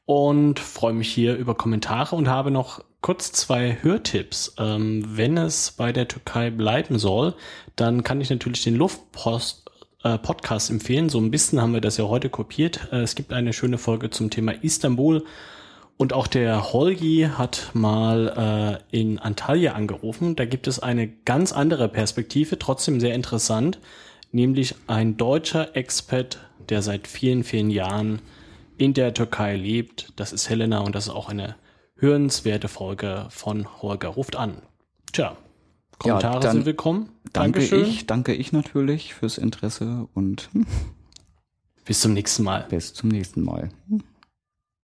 [SPEAKER 1] Und freue mich hier über Kommentare und habe noch kurz zwei Hörtipps. Ähm, wenn es bei der Türkei bleiben soll, dann kann ich natürlich den Luftpost äh, Podcast empfehlen. So ein bisschen haben wir das ja heute kopiert. Äh, es gibt eine schöne Folge zum Thema Istanbul. Und auch der Holgi hat mal äh, in Antalya angerufen. Da gibt es eine ganz andere Perspektive, trotzdem sehr interessant, nämlich ein deutscher Expat, der seit vielen, vielen Jahren in der Türkei lebt. Das ist Helena und das ist auch eine hörenswerte Folge von Holger ruft an. Tja, Kommentare ja, sind willkommen.
[SPEAKER 2] Danke Dankeschön. ich, danke ich natürlich fürs Interesse und
[SPEAKER 1] bis zum nächsten Mal.
[SPEAKER 2] Bis zum nächsten Mal.